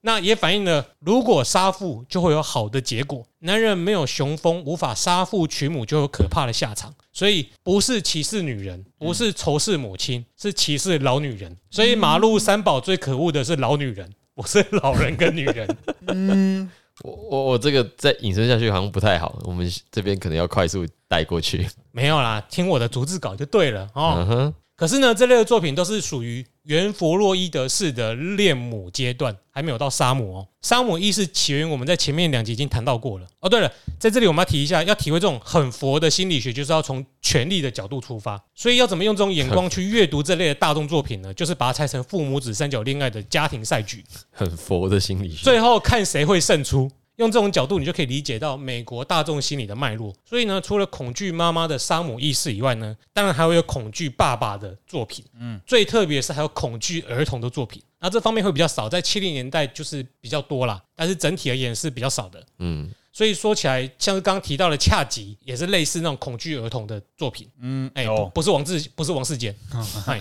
那也反映了，如果杀父就会有好的结果。男人没有雄风，无法杀父娶母，就有可怕的下场。所以不是歧视女人，不是仇视母亲，是歧视老女人。所以马路三宝最可恶的是老女人，不是老人跟女人。我我我这个再引申下去好像不太好，我们这边可能要快速带过去。没有啦，听我的逐字稿就对了哦。嗯哼，可是呢，这类的作品都是属于原弗洛伊德式的恋母阶段，还没有到杀母哦。杀母意识起源，我们在前面两集已经谈到过了。哦，对了，在这里我们要提一下，要体会这种很佛的心理学，就是要从权力的角度出发。所以要怎么用这种眼光去阅读这类的大众作品呢？就是把它拆成父母子三角恋爱的家庭赛局，很佛的心理学。最后看谁会胜出。用这种角度，你就可以理解到美国大众心理的脉络。所以呢，除了恐惧妈妈的杀母意识以外呢，当然还会有恐惧爸爸的作品。嗯，最特别是还有恐惧儿童的作品。那这方面会比较少，在七零年代就是比较多啦，但是整体而言是比较少的。嗯，所以说起来，像是刚刚提到的《恰吉》，也是类似那种恐惧儿童的作品。嗯，哎、有。不不是王志，不是王世坚，哎，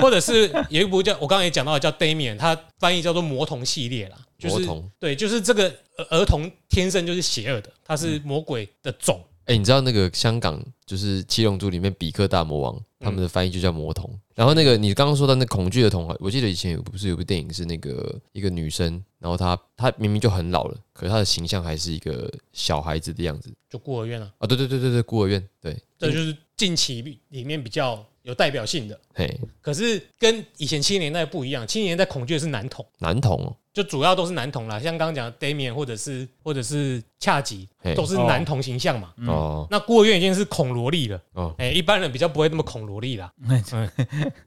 或者是有一部叫我刚刚也讲到的叫《Damian》，它翻译叫做《魔童》系列啦，就是魔童。对，就是这个儿儿童天生就是邪恶的，他是魔鬼的种。哎、你知道那个香港就是《七龙珠》里面比克大魔王，他们的翻译就叫魔童。然后那个你刚刚说到那恐惧的童话，我记得以前有不是有部电影是那个一个女生，然后她她明明就很老了，可是她的形象还是一个小孩子的样子就孤儿院啊，啊！对对对对对，孤儿院，对，这就是近期里面比较有代表性的。嘿，可是跟以前七零年代不一样，七零年代恐惧的是男童，男童哦，就主要都是男童啦，像刚刚讲的 Damian 或者是或者是恰吉，嘿都是男童形象嘛。哦那孤儿院已经是恐萝莉了，哦，哎、一般人比较不会那么恐萝莉啦。嗯，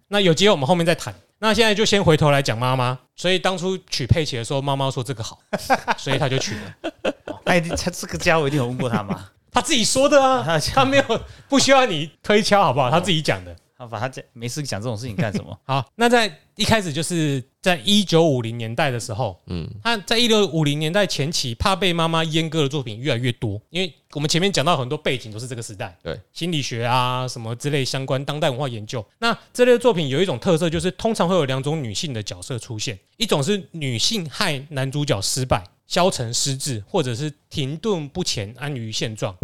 那有机会我们后面再谈。那现在就先回头来讲妈妈，所以当初娶佩奇的时候，妈妈说这个好，所以他就娶了。他一定他这个家我一定有问过他妈，他自己说的啊，他他没有不需要你推敲，好不好？他自己讲的。他把他讲没事讲这种事情干什么？好，那在一开始就是在一九五零年代的时候，嗯，他在一六五零年代前期，怕被妈妈阉割的作品越来越多，因为我们前面讲到很多背景都是这个时代，对心理学啊什么之类相关当代文化研究。那这类作品有一种特色，就是通常会有两种女性的角色出现，一种是女性害男主角失败、消沉、失智，或者是停顿不前、安于现状。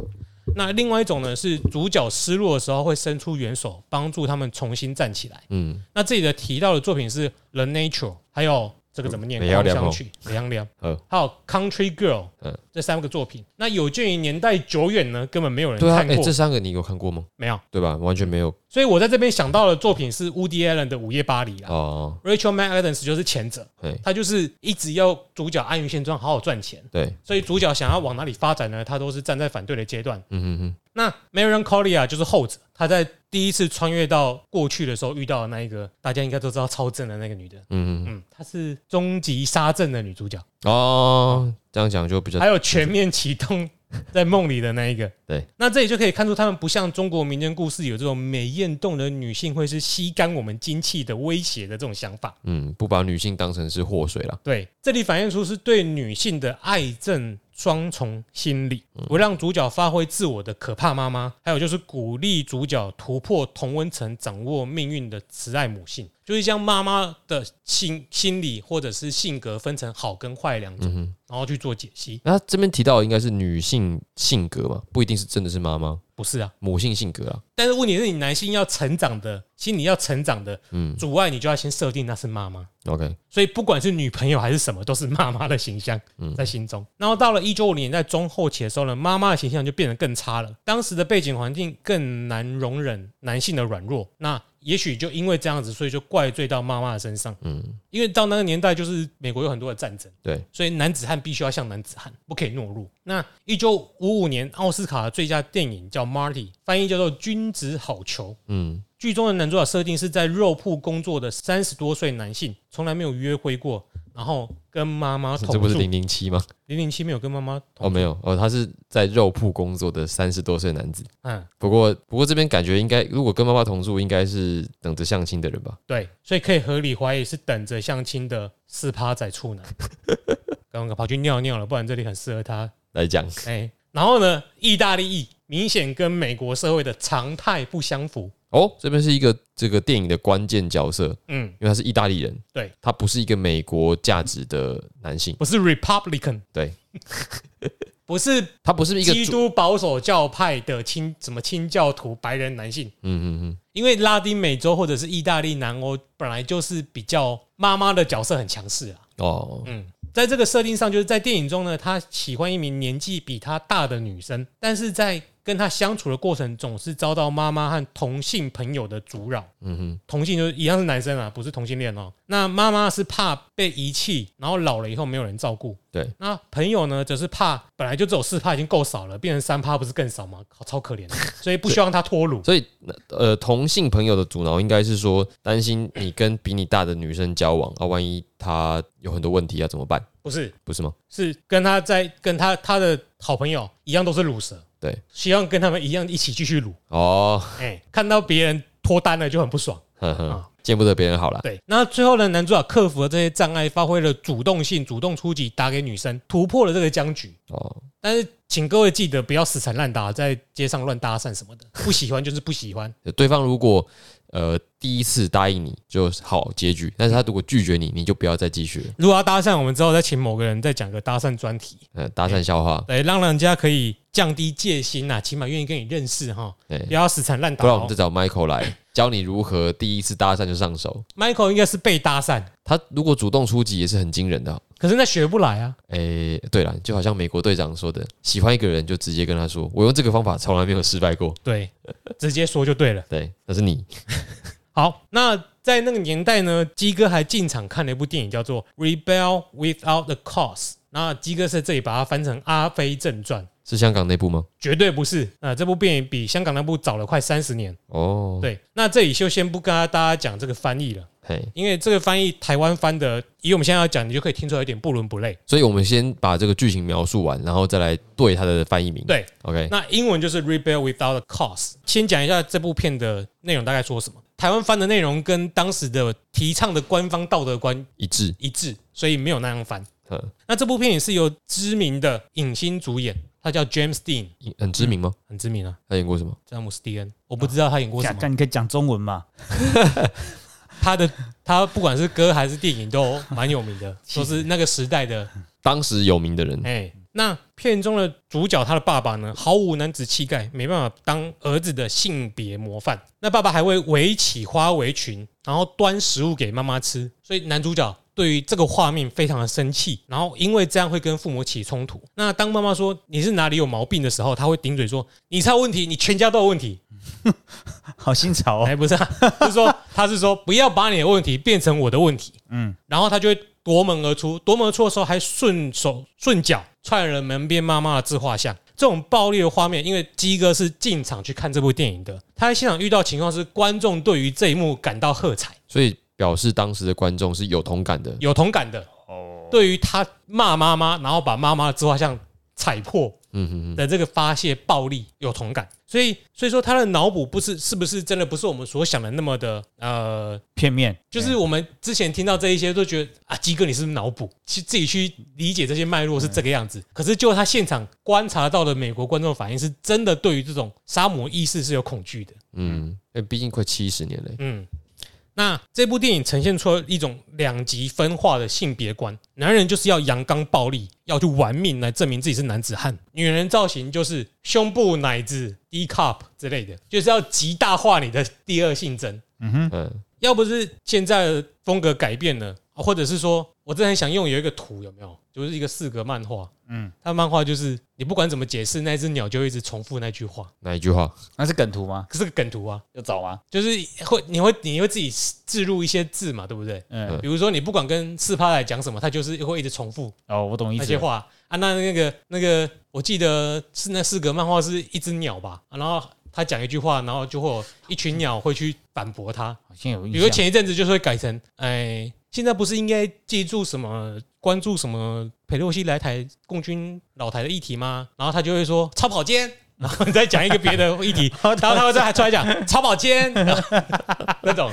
那另外一种呢，是主角失落的时候会伸出援手，帮助他们重新站起来。嗯，那这里的提到的作品是《The Nature》，还有这个怎么念？美羊良哦狂想曲、美羊良，呃，还有《Country Girl》，嗯这三个作品。那有鉴于年代久远呢，根本没有人对啊，哎、看过，这三个你有看过吗？没有。对吧？完全没有所以我在这边想到的作品是 Woody Allen 的《午夜巴黎》啦。哦，Rachel McAdams 就是前者，嘿，他就是一直要主角安于现状，好好赚钱。对，所以主角想要往哪里发展呢？他都是站在反对的阶段。嗯嗯嗯，那 Marion Collier 就是后者，她在第一次穿越到过去的时候遇到的那一个，大家应该都知道超正的那个女的。嗯嗯嗯，她是终极杀阵的女主角，哼，哦，这样讲就比较还有全面启动 在梦里的那一个。对，那这里就可以看出，他们不像中国民间故事有这种美艳动人女性会是吸干我们精气的威胁的这种想法。嗯，不把女性当成是祸水了。对，这里反映出是对女性的爱憎双重心理，不让主角发挥自我的可怕妈妈，还有就是鼓励主角突破同温层，掌握命运的慈爱母性，就是将妈妈的心心理或者是性格分成好跟坏两种，然后去做解析。那这边提到的应该是女性性格嘛，不一定是真的是妈妈，不是啊，母性性格啊。但是问题是你男性要成长的心理要成长的嗯阻碍，你就要先设定那是妈妈。，OK，所以不管是女朋友还是什么，都是妈妈的形象在心中。然后到了一九五零年代中后期的时候呢，妈妈的形象就变得更差了。当时的背景环境更难容忍男性的软弱，那也许就因为这样子，所以就怪罪到妈妈的身上。嗯，因为到那个年代，就是美国有很多的战争，对，所以男子汉必须要像男子汉，不可以懦弱。那一九五五年奥斯卡的最佳电影叫《Marty》，翻译叫做《君子好逑》。嗯，剧中的男主角设定是在肉铺工作的三十多岁男性，从来没有约会过，然后跟妈妈同住。这不是零零七吗？零零七没有跟妈妈同哦，住没有，哦，他是在肉铺工作的三十多岁男子。嗯，不过，不过这边感觉应该，如果跟妈妈同住，应该是等着相亲的人吧？对，所以可以合理怀疑是等着相亲的四趴仔处男，刚刚跑去尿尿了，不然这里很适合他。来讲，哎，然后呢，意大利裔明显跟美国社会的常态不相符。哦，这边是一个这个电影的关键角色，嗯，因为他是意大利人，对，他不是一个美国价值的男性，不是 Republican，对。不是他不是一个，基督保守教派的清什么清教徒白人男性。嗯嗯嗯，因为拉丁美洲或者是意大利、南欧本来就是比较妈妈的角色很强势啊。哦，嗯，在这个设定上，就是在电影中呢，他喜欢一名年纪比他大的女生，但是在跟他相处的过程，总是遭到妈妈和同性朋友的阻扰。嗯哼，同性就是一样是男生啊，不是同性恋哦。那妈妈是怕被遗弃，然后老了以后没有人照顾。对，那朋友呢，则是怕本来就只有四趴已经够少了，变成三趴不是更少吗？好超可怜的，所以不希望他脱乳。所以呃，同性朋友的阻挠应该是说担心你跟比你大的女生交往啊，万一她有很多问题要怎么办？不是，不是吗？是跟他在跟他他的好朋友一样都是乳蛇，对，希望跟他们一样一起继续撸。哦，哎、看到别人脱单了就很不爽。呵呵啊，见不得别人好了。对，那最后呢，男主角克服了这些障碍，发挥了主动性，主动出击，打给女生，突破了这个僵局。哦，但是，请各位记得不要死缠烂打，在街上乱搭讪什么的，不喜欢就是不喜欢。对方如果呃第一次答应你就好结局，但是他如果拒绝你，你就不要再继续了。如果要搭讪，我们之后再请某个人再讲个搭讪专题，呃，搭讪笑话，对，让人家可以降低戒心呐、起码愿意跟你认识哈，对不要死缠烂打哦不然我们再。找 Michael 来教你如何第一次搭讪就上手。Michael 应该是被搭讪，他如果主动出击也是很惊人的哦。可是那学不来啊。诶，对了，就好像美国队长说的，喜欢一个人就直接跟他说，我用这个方法从来没有失败过。对，直接说就对了。对，那是你。好，那在那个年代呢，鸡哥还进场看了一部电影，叫做《Rebel Without a Cause》。那鸡哥是这里把它翻成《阿飞正传》，是香港那部吗？绝对不是。那这部电影比香港那部早了快三十年。哦，，对，那这里就先不跟大家讲这个翻译了，嘿，因为这个翻译台湾翻的，以我们现在要讲，你就可以听出来有点不伦不类。所以我们先把这个剧情描述完，然后再来对它的翻译名。对，，OK，那英文就是 Rebel Without a Cause。先讲一下这部片的内容大概说什么。台湾翻的内容跟当时的提倡的官方道德观一致。一致，所以没有那样翻。嗯，那这部片也是由知名的影星主演，他叫 James Dean，很知名吗？很知名啊，他演过什么？詹姆斯蒂恩。我不知道他演过什么，干你可以讲中文嘛？他的他不管是歌还是电影都蛮有名的，都是那个时代的。当时有名的人。哎，那片中的主角他的爸爸呢，毫无男子气概，没办法当儿子的性别模范。那爸爸还会围起花围裙，然后端食物给妈妈吃，所以男主角。对于这个画面非常的生气，然后因为这样会跟父母起冲突。那当妈妈说你是哪里有毛病的时候，他会顶嘴说你才有问题，你全家都有问题。好新潮哦！哎，不是、啊，是说他是说不要把你的问题变成我的问题。嗯，然后他就会夺门而出，夺门而出的时候还顺手顺脚踹了门边妈妈的自画像。这种暴力的画面，因为鸡哥是进场去看这部电影的，他在现场遇到情况是观众对于这一幕感到喝彩，所以表示当时的观众是有同感的。有同感的。哦，对于他骂妈妈，然后把妈妈的自画像踩破嗯哼哼，的这个发泄暴力有同感，所以所以说他的脑补不是是不是真的不是我们所想的那么的呃，片面，就是我们之前听到这一些都觉得啊，鸡哥你是不是脑补？去自己去理解这些脉络是这个样子。可是就他现场观察到的美国观众反应，是真的对于这种杀魔意识是有恐惧的。嗯，哎，毕竟快七十年了，嗯，那这部电影呈现出了一种两极分化的性别观，男人就是要阳刚暴力，要去玩命来证明自己是男子汉；女人造型就是胸部、奶子、D cup 之类的，就是要极大化你的第二性征。嗯哼，要不是现在的风格改变了，或者是说我真的很想用有一个图，有没有？就是一个四格漫画，嗯，它的漫画就是你不管怎么解释，那只鸟就一直重复那句话，哪一句话？那是梗图吗？可是个梗图啊，要找吗？就是会你会你会自己置入一些字嘛，对不对？嗯，比如说你不管跟四趴来讲什么，它就是会一直重复哦，我懂意思。那些话啊。那那个那个，我记得是那四格漫画是一只鸟吧，啊然后他讲一句话，然后就会有一群鸟会去反驳他。好像有。比如说前一阵子就是会改成，哎，现在不是应该记住什么关注什么裴洛西来台共军老台的议题吗？然后他就会说超跑间，然后你再讲一个别的议题，然后他会再出来讲超跑间那种。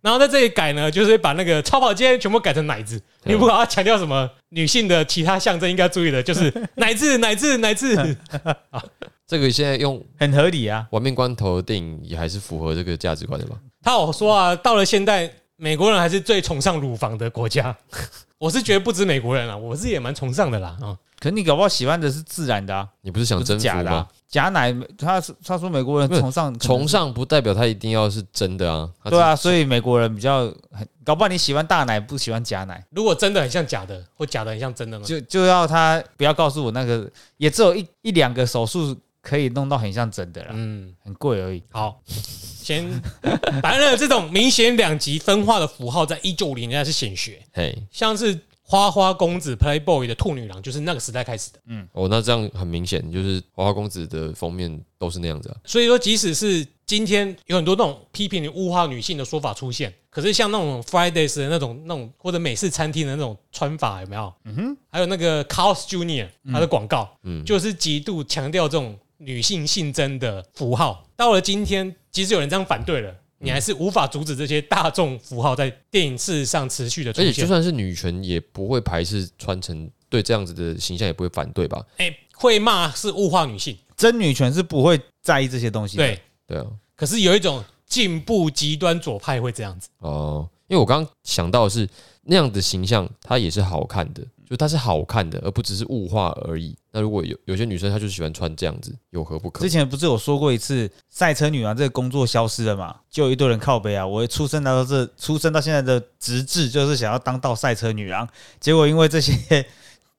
然后在这里改呢，就是把那个超跑间全部改成奶子。你不管要强调什么女性的其他象征，应该注意的就是奶子、奶子、奶子。这个现在用很合理啊。玩命关头的电影也还是符合这个价值观的吧？他有说啊，到了现代，美国人还是最崇尚乳房的国家。我是觉得不止美国人啊，我是也蛮崇尚的啦啊。可是你搞不好喜欢的是自然的啊，你不是想不是征服吗假的啊？。假奶，他他说美国人不是崇尚崇，尚不代表他一定要是真的啊。它对啊，所以美国人比较很，搞不好你喜欢大奶，不喜欢假奶，如果真的很像假的，或假的很像真的呢？就就要他不要告诉我那个，也只有一一两个手术可以弄到很像真的啦，嗯，很贵而已。好，先，反正这种明显两极分化的符号，在一九五零年代是显学，嘿，像是花花公子 Playboy 的兔女郎，就是那个时代开始的。嗯哦，那这样很明显，就是花花公子的封面都是那样子啊。所以说，即使是今天有很多那种批评物化女性的说法出现，可是像那种 Fridays 的那种那种或者美式餐厅的那种穿法有没有？嗯哼，还有那个 Carl's Junior 它的广告，嗯就是极度强调这种女性性征的符号。到了今天，即使有人这样反对了，你还是无法阻止这些大众符号在电影事实上持续的出现。而且就算是女权，也不会排斥穿成对这样子的形象，也不会反对吧？哎、会骂是物化女性，真女权是不会在意这些东西的。对。对啊，可是有一种进步极端左派会这样子，哦，因为我刚刚想到的是那样的形象，它也是好看的，就它是好看的，而不只是物化而已。那如果有有些女生她就喜欢穿这样子，有何不可之？前不是有说过一次，赛车女郎这个工作消失了嘛？就有一堆人靠背啊！我出生到这，出生到现在的直至就是想要当到赛车女郎，结果因为这些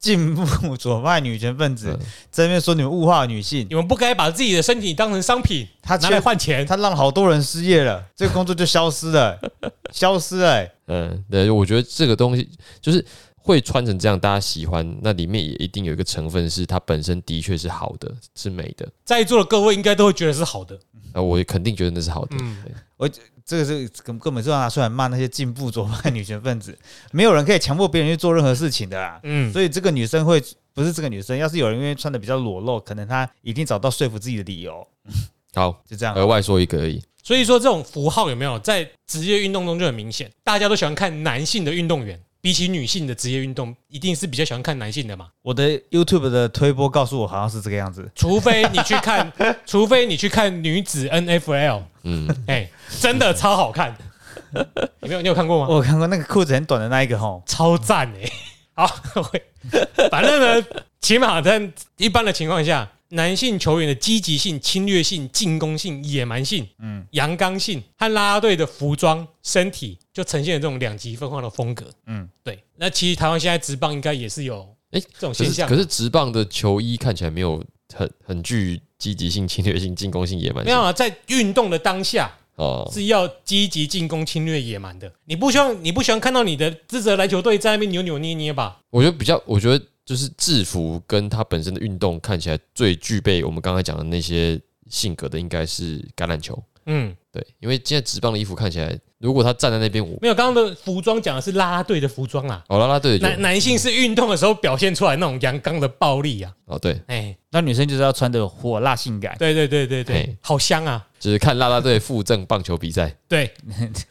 进步左派女权分子嗯在那边说你们物化女性，你们不该把自己的身体当成商品他拿来换钱。他让好多人失业了，这个工作就消失了，消失了、欸嗯，对，我觉得这个东西就是会穿成这样，大家喜欢，那里面也一定有一个成分是它本身的确是好的，是美的。在座的各位应该都会觉得是好的。啊，我也肯定觉得那是好的。嗯对这个是根根本是要拿出来骂那些进步左派女权分子，没有人可以强迫别人去做任何事情的啦。嗯，所以这个女生会不是这个女生，要是有人因为穿的比较裸露，可能她一定找到说服自己的理由，好，就这样。额外说一个而已。所以说这种符号有没有在职业运动中就很明显，大家都喜欢看男性的运动员，比起女性的职业运动，一定是比较喜欢看男性的嘛。我的 YouTube 的推播告诉我好像是这个样子，除非你去看，除非你去看女子 NFL，嗯，哎、真的超好看。你没有？你有看过吗？我有看过那个裤子很短的那一个吼，超赞哎、好，反正呢，起码在一般的情况下，男性球员的积极性、侵略性、进攻性、野蛮性、嗯阳刚性和啦啦队的服装、身体，就呈现了这种两极分化的风格。嗯，对。那其实台湾现在职棒应该也是有诶这种现象可是直棒的球衣看起来没有很很具积极性、侵略性、进攻性、野蛮性没有啊，在运动的当下哦。是要积极进攻、侵略、野蛮的。你不希望你不喜欢看到你的支持的篮球队在那边扭扭捏捏吧？我觉得比较，我觉得就是制服跟他本身的运动看起来最具备我们刚才讲的那些性格的，应该是橄榄球。嗯，对，因为现在职棒的衣服看起来，如果他站在那边，我没有，刚刚的服装讲的是啦啦队的服装啊。哦啦啦队的男男性是运动的时候表现出来那种阳刚的暴力啊，哦对，哎，那女生就是要穿的火辣性感。对对对对对嘿，好香啊，就是看啦啦队附赠棒球比赛，对，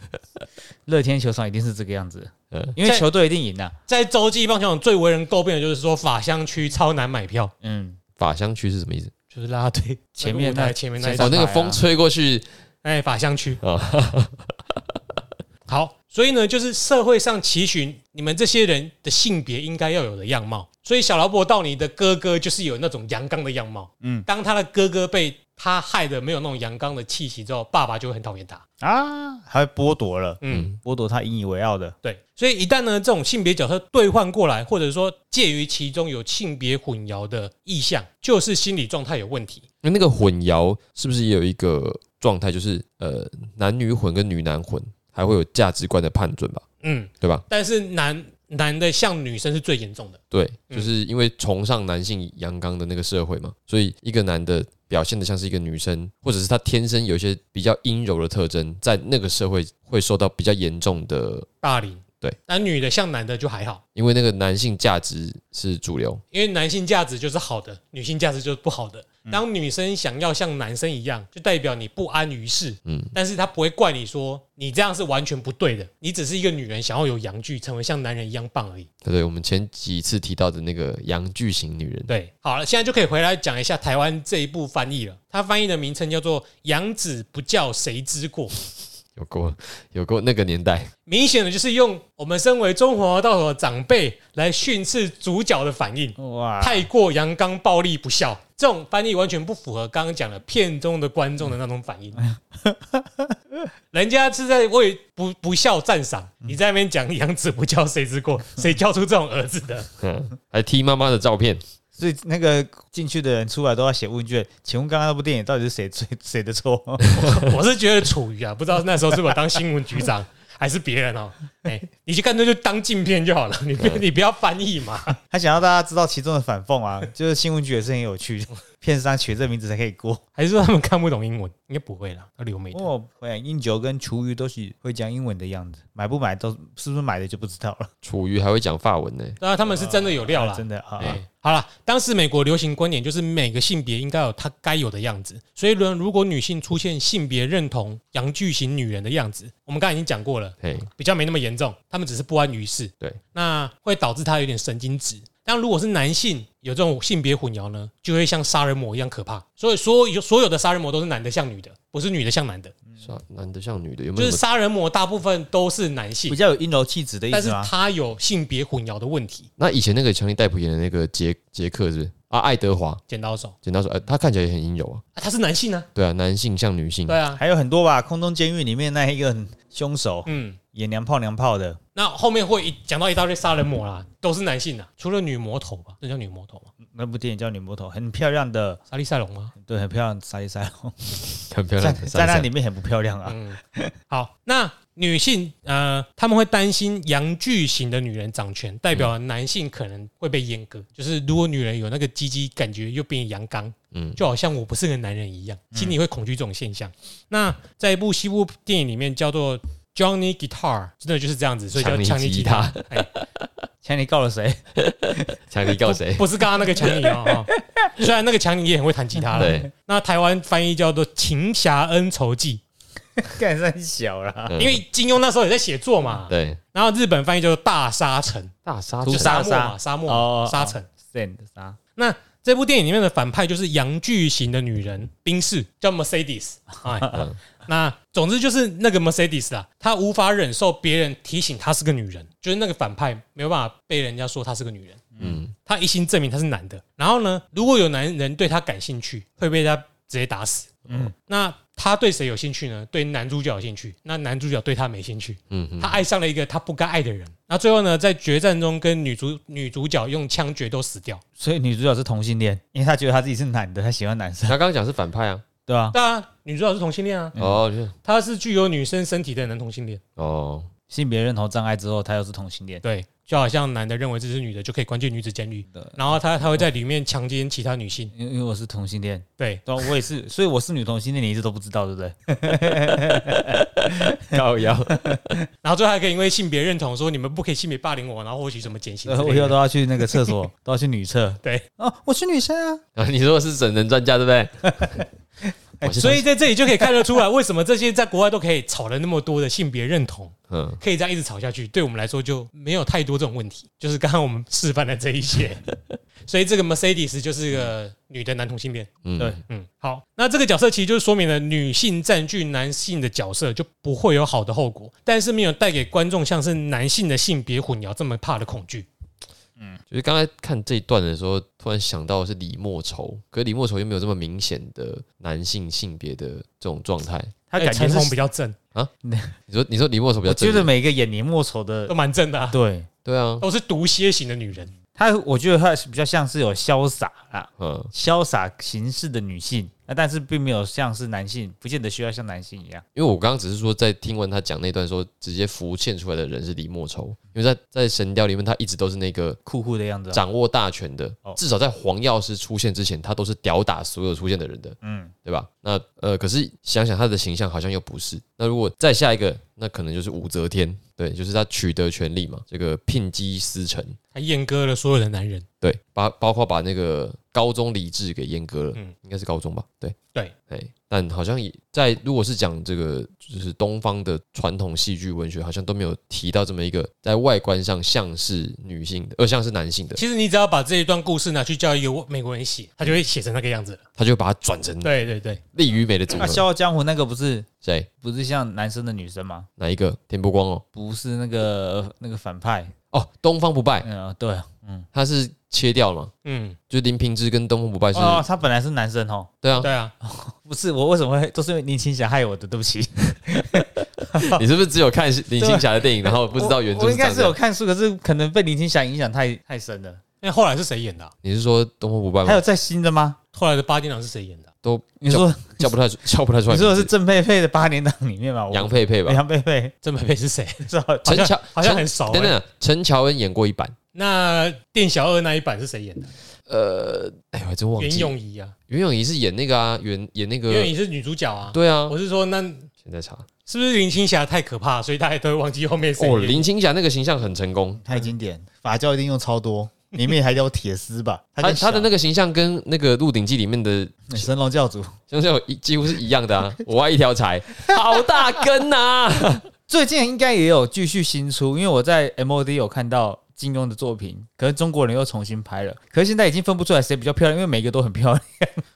乐天球场一定是这个样子，因为球队一定赢啊。在洲际棒球场最为人诟病的就是说法香区超难买票，嗯，法香区是什么意思？就是啦啦队前面那前面那一前场哦，那个风吹过去，哎，法香区。哦 好，所以呢，就是社会上期许你们这些人的性别应该要有的样貌。所以小劳勃道尼的哥哥就是有那种阳刚的样貌。嗯嗯，当他的哥哥被他害的没有那种阳刚的气息之后，爸爸就会很讨厌他。啊，还剥夺了，嗯，剥夺他引以为傲的。对。所以一旦呢，这种性别角色兑换过来，或者说介于其中有性别混淆的意向，就是心理状态有问题。那那个混淆是不是也有一个状态，就是呃男女混跟女男混，还会有价值观的判准吧，嗯，对吧？但是男男的像女生是最严重的。对，嗯就是因为崇尚男性阳刚的那个社会嘛，所以一个男的表现的像是一个女生，或者是她天生有一些比较阴柔的特征，在那个社会会受到比较严重的，霸凌，对，那女的像男的就还好，因为那个男性价值是主流，因为男性价值就是好的，女性价值就是不好的。嗯当女生想要像男生一样，就代表你不安于世，嗯嗯，但是她不会怪你说你这样是完全不对的，你只是一个女人想要有阳具，成为像男人一样棒而已。对？我们前几次提到的那个阳具型女人，对，好了，现在就可以回来讲一下台湾这一部翻译了。它翻译的名称叫做《养子不教谁之过》。有过有过那个年代，明显的就是用我们身为中华道的长辈来训斥主角的反应，哇，太过阳刚、暴力、不孝，这种翻译完全不符合刚刚讲的片中的观众的那种反应。人家是在为不不孝赞赏，你在那边讲养子不教谁之过，谁教出这种儿子的？嗯，还踢妈妈的照片，所以那个进去的人出来都要写问卷，请问刚刚那部电影到底是谁 谁谁的错？我是觉得楚瑜啊，不知道那时候是我当新闻局长还是别人哦。哎、你就干脆就当镜片就好了，你不你不要翻译嘛。他想要大家知道其中的反讽啊，就是新闻局也是很有趣，片商取这名字才可以过。还是说他们看不懂英文？应该不会啦，要留美的。哦，会英九跟厨余都是会讲英文的样子，买不买都是不是买的就不知道了。楚瑜还会讲法文呢，当然他们是真的有料啦，真的啊，哎，好了，当时美国流行观点就是每个性别应该有它该有的样子，所以呢，如果女性出现性别认同阳具型女人的样子，我们刚才已经讲过了，嘿，比较没那么严重，他们只是不安于世，对，那会导致她有点神经质。但如果是男性有这种性别混淆呢，就会像杀人魔一样可怕。所以所有所有的杀人魔都是男的像女的，不是女的像男的，是啊，男的像女的，有没就是有什么？杀人魔大部分都是男性比性，较有阴柔气质的意但是吗？他有性别混淆的问题。那以前那个强尼戴普演的那个杰杰克是不是啊？爱德华剪刀手剪刀手，呃，他看起来也很阴柔啊，啊，他是男性啊，对啊，男性像女性，对啊，还有很多吧，空中监狱里面那一个凶手嗯。演娘炮娘炮的，那后面会一讲到一大堆杀人魔啦，都是男性的，除了女魔头吧？这叫女魔头吗？那部电影叫《女魔头》，很漂亮的，莎莉赛隆吗？对，很漂亮，莎莉赛隆很漂在亮，在那里面很不漂亮啊。嗯，好，那女性呃，他们会担心阳具型的女人掌权，代表男性可能会被阉割。就是如果女人有那个鸡鸡，感觉又变阳刚，嗯，就好像我不是个男人一样，心里会恐惧这种现象。那在一部西部电影里面叫做 Johnny Guitar，真的就是这样子，所以叫强尼吉吉他。强尼告了谁？强尼告谁？不是刚刚那个强尼哦，哦。虽然那个强尼也很会弹吉他了。对，那台湾翻译叫做《情侠恩仇记。干算小啦，嗯》，因为金庸那时候也在写作嘛。对。然后日本翻译叫做《大沙城》，大沙就屠杀沙漠嘛，沙漠哦。沙城。，sand 沙，那这部电影里面的反派就是阳具型的女人，宾士叫 Mercedes。哎，嗯那总之就是那个 Mercedes 啦，她无法忍受别人提醒她是个女人，就是那个反派没有办法被人家说她是个女人。嗯，她一心证明她是男的。然后呢，如果有男人对她感兴趣，会被她直接打死。嗯嗯，那他对谁有兴趣呢？对男主角有兴趣，那男主角对他没兴趣，嗯嗯他爱上了一个他不该爱的人。那最后呢，在决战中跟女主女主角用枪决都死掉。所以女主角是同性恋，因为她觉得她自己是男的，她喜欢男生，他刚刚讲是反派啊，对啊？对啊，女主角是同性恋啊，嗯哦，就是她是具有女生身体的男同性恋。哦，性别认同障碍之后，她又是同性恋，对，就好像男的认为这是女的就可以关进女子监狱，然后他他会在里面强奸其他女性，因为因为我是同性恋，对，我也是，所以我是女同性恋，你一直都不知道，对不对？高腰，然后最后还可以因为性别认同说你们不可以性别霸凌我，然后获取什么减刑我。以后都要去那个厕所，都要去女厕。对，哦，我是女生啊。啊，你说我是整人专家对不对？所以在这里就可以看得出来，为什么这些在国外都可以吵了那么多的性别认同，嗯，可以这样一直吵下去，对我们来说就没有太多这种问题。就是刚刚我们示范的这一些，所以这个 Mercedes 就是个女的男同性恋。嗯对，嗯，好，那这个角色其实就是说明了女性占据男性的角色就不会有好的后果，但是没有带给观众像是男性的性别混淆这么怕的恐惧。就是刚才看这一段的时候，突然想到是李莫愁，可是李莫愁又没有这么明显的男性性别的这种状态。哎他感觉是陈红比较正。啊，你说你说李莫愁比较正？我，觉得每个演李莫愁的都，蛮正的、啊，对。对啊，都是毒蝎型的女人。他，我觉得他是比较像是有潇洒啊，嗯，潇洒形式的女性，那但是并没有像是男性，不见得需要像男性一样。因为我刚刚只是说在听完他讲那段说，直接浮现出来的人是李莫愁，因为在在神雕里面他一直都是那个酷酷的样子、啊，掌握大权的哦，至少在黄药师出现之前，他都是吊打所有出现的人的，嗯，对吧？那呃，可是想想他的形象好像又不是。那如果再下一个，那可能就是武则天，对，就是他取得权力嘛，这个聘姬司臣，他阉割了所有的男人。对，把包括把那个高中理智给阉割了，嗯应该是高中吧？对对，哎，但好像也在如果是讲这个就是东方的传统戏剧文学，好像都没有提到这么一个在外观上像是女性的，而像是男性的，其实你只要把这一段故事拿去叫一个美国人写，他就会写成那个样子了。他就把它转成对对对，利于美的组那《合。笑傲江湖》那个不是谁？不是像男生的女生吗？哪一个？田伯光哦，不是那个那个反派，哦，东方不败，嗯，对，嗯，他是切掉了嘛？嗯，就林平之跟东方不败是，哦，他本来是男生哦，对啊，对啊，不是我为什么会都是因为林青霞害我的，对不起，你是不是只有看 林青霞的电影，然后不知道原著我我应该是？有看书，可是可能被林青霞影响太太深了。那后来是谁演的啊、你是说东方不败吗？还有在新的吗？后来的八点档是谁演的啊、都你说叫不太出叫不太出来。你说的是郑佩佩的八年档里面吧？杨佩佩吧？杨佩佩郑佩佩是谁？陈乔好像很熟、欸。等等，陈乔恩演过一版。那店小二那一版是谁演的？呃，哎，我还真忘记袁。咏仪啊，袁咏仪是演那个啊，演演那个袁咏仪是女主角啊。对啊，我是说，那现在查是不是林青霞太可怕，所以大家都会忘记后面谁哦，林青霞那个形象很成功，太经典，法教一定用超多，里面还有铁丝吧？他他的那个个形象跟那个《鹿鼎记》里面的神龙教主，相像一几乎是一样的啊。我挖一条柴，好大根呐！最近应该也有继续新出，因为我在 MOD 有看到金庸的作品，可是中国人又重新拍了，可是现在已经分不出来谁比较漂亮，因为每个都很漂亮，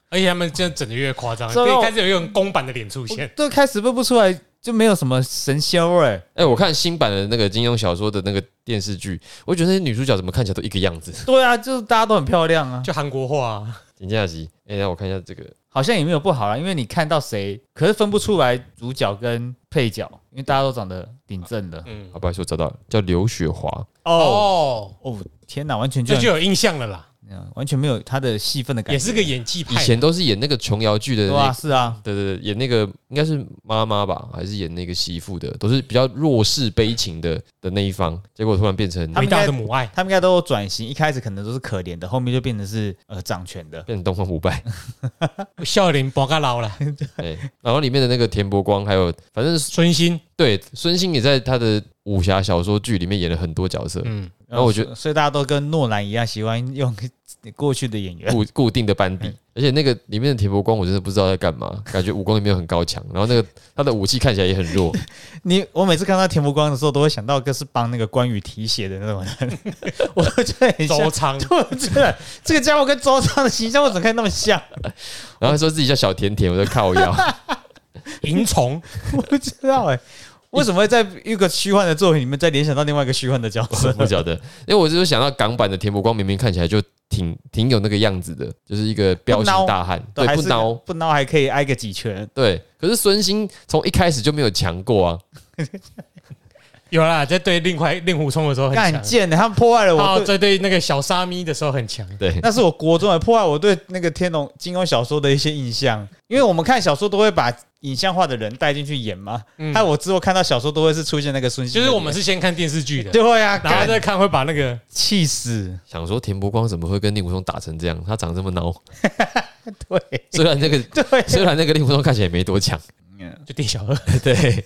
而且他们现在整的越夸张，这让我可以开始有一种公版的脸出现。都开始分不出来，就没有什么神仙味儿。哎，我看新版的那个金庸小说的那个电视剧，我觉得那些女主角怎么看起来都一个样子。对啊，就是大家都很漂亮啊，就韩国话、啊，林佳琪，哎，让我看一下这个，好像也没有不好啦，因为你看到谁，可是分不出来主角跟配角，因为大家都长得顶正的。嗯，好，不好意思，我找到了，叫刘雪华。哦哦，哦，天哪，完全就这就有印象了啦，嗯完全没有他的戏份的感觉，也是个演技派以派。前都是演那个琼瑶剧的那对啊，是啊，对对对，演那个应该是妈妈吧，还是演那个媳妇的，都是比较弱势悲情的的那一方，结果突然变成伟他们应该大的母爱，他们应该都有转型，一开始可能都是可怜的，后面就变成是呃掌权的。变成东方不败，笑脸博嘎老了。对，然后里面的那个田伯光，还有反正是孙兴，对孙兴也在他的武侠小说剧里面演了很多角色，嗯，然后我觉得所以，大家都跟诺兰一样，喜欢用过去的演员。固固定的班底，而且那个里面的田伯光，我真的不知道在干嘛，感觉武功也没有很高强，然后那个他的武器看起来也很弱，你我每次看到田伯光的时候，都会想到个是帮那个关羽提血的那种人，我都觉得很周。仓，对，真的，这个家伙跟周仓的形象为什么可以那么像？然后说自己叫小甜甜，我在靠腰，萤虫，我不知道哎、为什么会在一个虚幻的作品里面再联想到另外一个虚幻的角色？不晓得，因为我就是想到港版的田伯光，明明看起来就挺挺有那个样子的，就是一个彪形大汉，对，不孬，不孬还可以挨个几拳。对。可是孙兴从一开始就没有强过啊，有啦，在对令怀令狐冲的时候很很贱的，他们破坏了我哦，对，在对那个小沙弥的时候很强。对，那是我国中的破坏我对那个天龙金庸小说的一些印象，因为我们看小说都会把影像化的人带进去演嘛，嗯。还有我之后看到小说都会是出现那个孙就是我们是先看电视剧的，对会啊，然后干再看会把那个气死，想说田伯光怎么会跟令狐冲打成这样？他长这么孬，对。虽然那个 对，虽然那个令狐冲看起来也没多强，就店小二 对，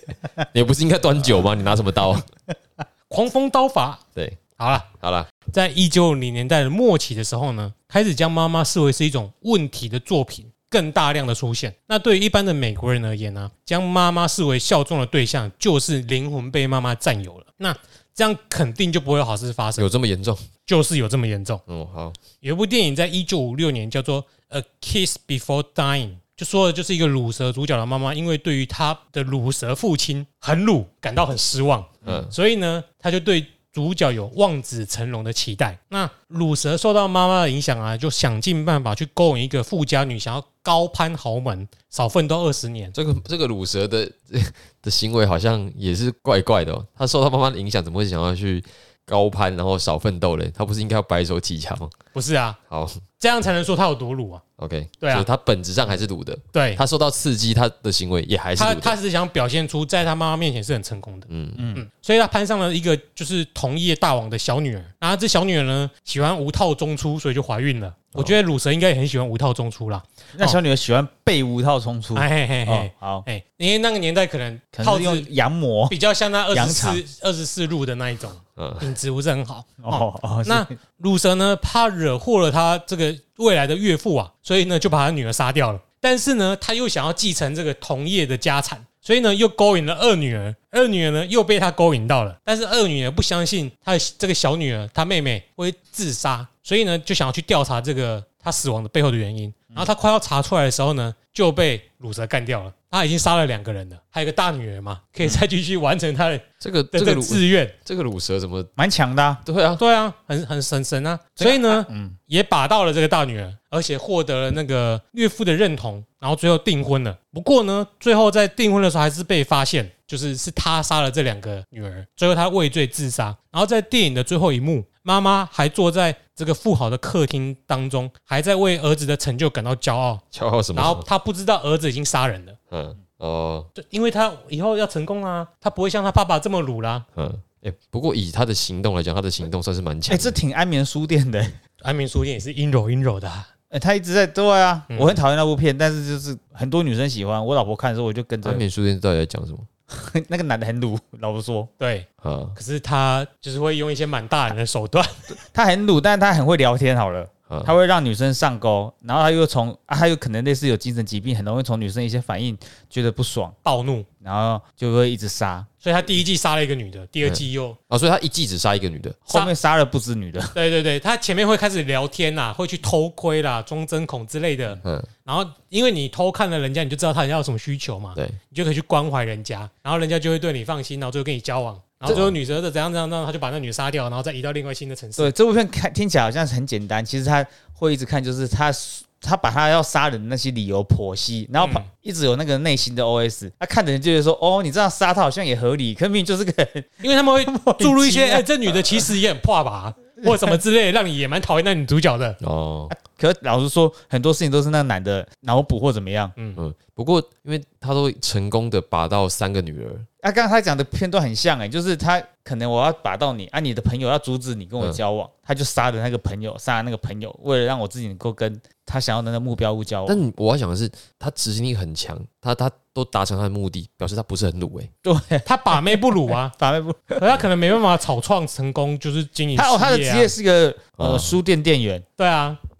你不是应该端酒吗？你拿什么刀？狂风刀法。对，好了，好了，在一九五零年代的末期的时候呢，开始将妈妈视为是一种问题的作品，更大量的出现。那对于一般的美国人而言呢，将妈妈视为效忠的对象，就是灵魂被妈妈占有了。那这样肯定就不会有好事发生有，这么严重？就是有这么严重。哦，好，有一部电影在一九五六年叫做《A Kiss Before Dying》，就说的就是一个乳蛇主角的妈妈，因为对于她的乳蛇父亲很乳感到很失望，嗯，所以呢，她就对主角有望子成龙的期待。那乳蛇受到妈妈的影响啊，就想尽办法去勾引一个富家女，想要高攀豪门，少奋斗二十年。这个这个乳蛇的 的行为好像也是怪怪的哦。他受到妈妈的影响，怎么会想要去高攀，然后少奋斗嘞？他不是应该要白手起家吗？不是啊，好这样才能说他有多鲁啊？，OK，对啊所以他本质上还是鲁的，对，他受到刺激，他的行为也还是。他他是想表现出在他妈妈面前是很成功的。嗯嗯，所以他攀上了一个就是同业大王的小女儿，然后这小女儿呢喜欢无套中出，所以就怀孕了。我觉得鲁蛇应该也很喜欢无套中出啦。那小女儿喜欢被无套中出，哎嘿嘿哦嘿，，好，哎，因为那个年代可能套用羊膜，比较像那二十四二十四路的那一种，嗯，品质不是很好。哦，那是乳蛇呢，怕惹祸了他这个未来的岳父啊，所以呢就把他女儿杀掉了。但是呢，他又想要继承这个同业的家产，所以呢又勾引了二女儿。二女儿呢又被他勾引到了，但是二女儿不相信她的这个小女儿，她妹妹会自杀，所以呢就想要去调查这个她死亡的背后的原因。然后他快要查出来的时候呢，就被乳蛇干掉了。他已经杀了两个人了，还有个大女儿嘛，可以再继续完成他的这个这个志愿。这个乳蛇怎么？蛮强的啊，对啊，对啊，很很神神啊，所以呢，嗯，也把到了这个大女儿，而且获得了那个岳父的认同，然后最后订婚了。不过呢，最后在订婚的时候还是被发现，就是是他杀了这两个女儿，最后他畏罪自杀。然后在电影的最后一幕，妈妈还坐在这个富豪的客厅当中，还在为儿子的成就感到骄傲。骄傲什么？然后他不知道儿子已经杀人了，嗯哦就，因为他以后要成功啊，他不会像他爸爸这么鲁啦。嗯，哎，不过以他的行动来讲，他的行动算是蛮强哎，的。这挺安眠书店的，安眠书店也是阴柔阴柔的、啊，哎，他一直在对啊，嗯我很讨厌那部片，但是就是很多女生喜欢，我老婆看的时候我就跟着安，眠书店到底在讲什么 那个男的很鲁，老婆说对，啊？可是他就是会用一些蛮大人的手段。他很鲁，但是他很会聊天，好了。啊他会让女生上钩，然后他又从啊，他有可能类似有精神疾病，很容易从女生一些反应觉得不爽，暴怒，然后就会一直杀，所以他第一季杀了一个女的，第二季又啊，所以他一季只杀一个女的，后面杀了不止女的，对对对，他前面会开始聊天啦，会去偷窥啦、装针孔之类的。嗯，然后因为你偷看了人家，你就知道他人家有什么需求嘛，对，你就可以去关怀人家，然后人家就会对你放心，然后就会跟你交往。然后最后女蛇的怎样怎样怎样，他就把那女杀掉，然后再移到另外新的城市。对，这部片看听起来好像很简单，其实他会一直看，就是他他把他要杀人的那些理由剖析，然后一直有那个内心的 OS，他看的人就会说，哦，你这样杀他好像也合理，可明明就是个因为他们会 注入一些，哎，这女的其实也很怕吧，或什么之类，让你也蛮讨厌那女主角的。哦，可老实说，很多事情都是那男的脑补或怎么样。嗯，嗯，不过因为他都成功的拔到三个女儿，啊，刚刚他讲的片段很像哎、就是他可能我要把到你，啊，你的朋友要阻止你跟我交往，他就杀了那个朋友，杀了那个朋友，为了让我自己能够跟他想要的那个目标物交往。但你我要讲的是，他执行力很强，他他都达成他的目的，表示他不是很鲁哎。对，他把妹不鲁啊，把妹不，可他可能没办法草创成功，就是经营他哦，他的职业是个呃哦书店店员，对啊，好，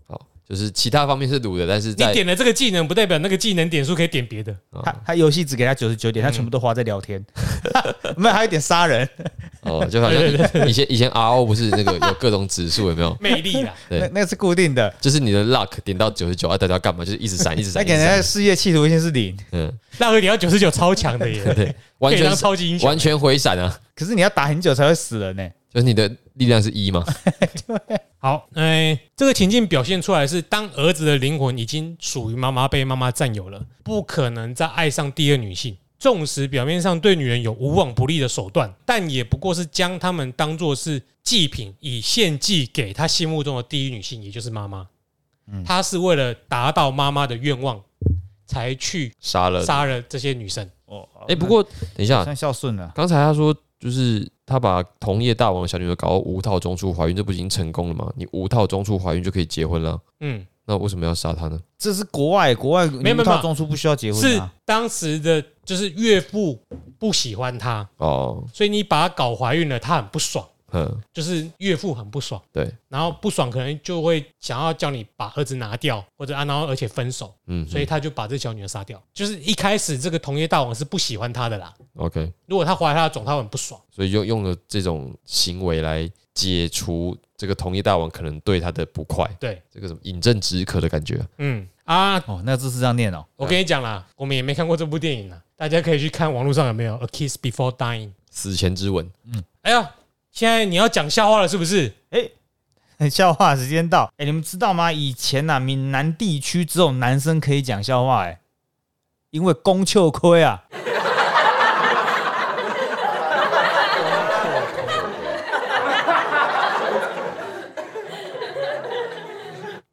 就是其他方面是鲁的，但是你在点了这个技能，不代表那个技能点数可以点别的。啊他他游戏只给他九十九点，他全部都花在聊天，没有还有一点杀人，哦，就好像以前以前 RO 不是那个有各种指数有没有？魅力啦，对。那那个是固定的，就是你的 luck 点到九十九，啊，大家干嘛？就是一直闪，一直闪，那给人家的。事业企图心是零，嗯，那个你要九十九超强的耶，对，完全超级英雄。完全回闪啊！可是你要打很久才会死人呢、就是你的力量是一嘛？好，哎，这个情境表现出来是，当儿子的灵魂已经属于妈妈，被妈妈占有了，不可能再爱上第二女性。纵使表面上对女人有无往不利的手段，但也不过是将她们当做是祭品，以献祭给他心目中的第一女性，也就是妈妈。他是为了达到妈妈的愿望，才去杀了。杀了这些女生。哦，哎，不过等一下，算孝顺了。刚才他说就是他把同业大王的小女儿搞到无套中出怀孕，这不已经成功了吗？你无套中出怀孕就可以结婚了。嗯，那为什么要杀他呢？这是国外，国外没有没有无套中出不需要结婚是啊。当时的就是岳父不喜欢她，哦，所以你把她搞怀孕了，他很不爽，嗯，就是岳父很不爽。对，然后不爽，可能就会想要叫你把儿子拿掉，或者啊，然后而且分手，嗯，所以他就把这小女儿杀掉。就是一开始这个同业大王是不喜欢她的啦，OK，如果他怀他的种，他会很不爽。所以用用了这种行为来解除这个同业大王可能对他的不快，对，这个什么饮鸩止渴的感觉。嗯啊，哦，那字是这样念哦。我跟你讲啦，我们也没看过这部电影啦，大家可以去看网络上有没有《A Kiss Before Dying》。死前之吻，嗯哎呀，现在你要讲笑话了是不是？哎 笑话时间到，哎、你们知道吗？以前呐、闽南地区只有男生可以讲笑话、哎，因为公秋亏啊。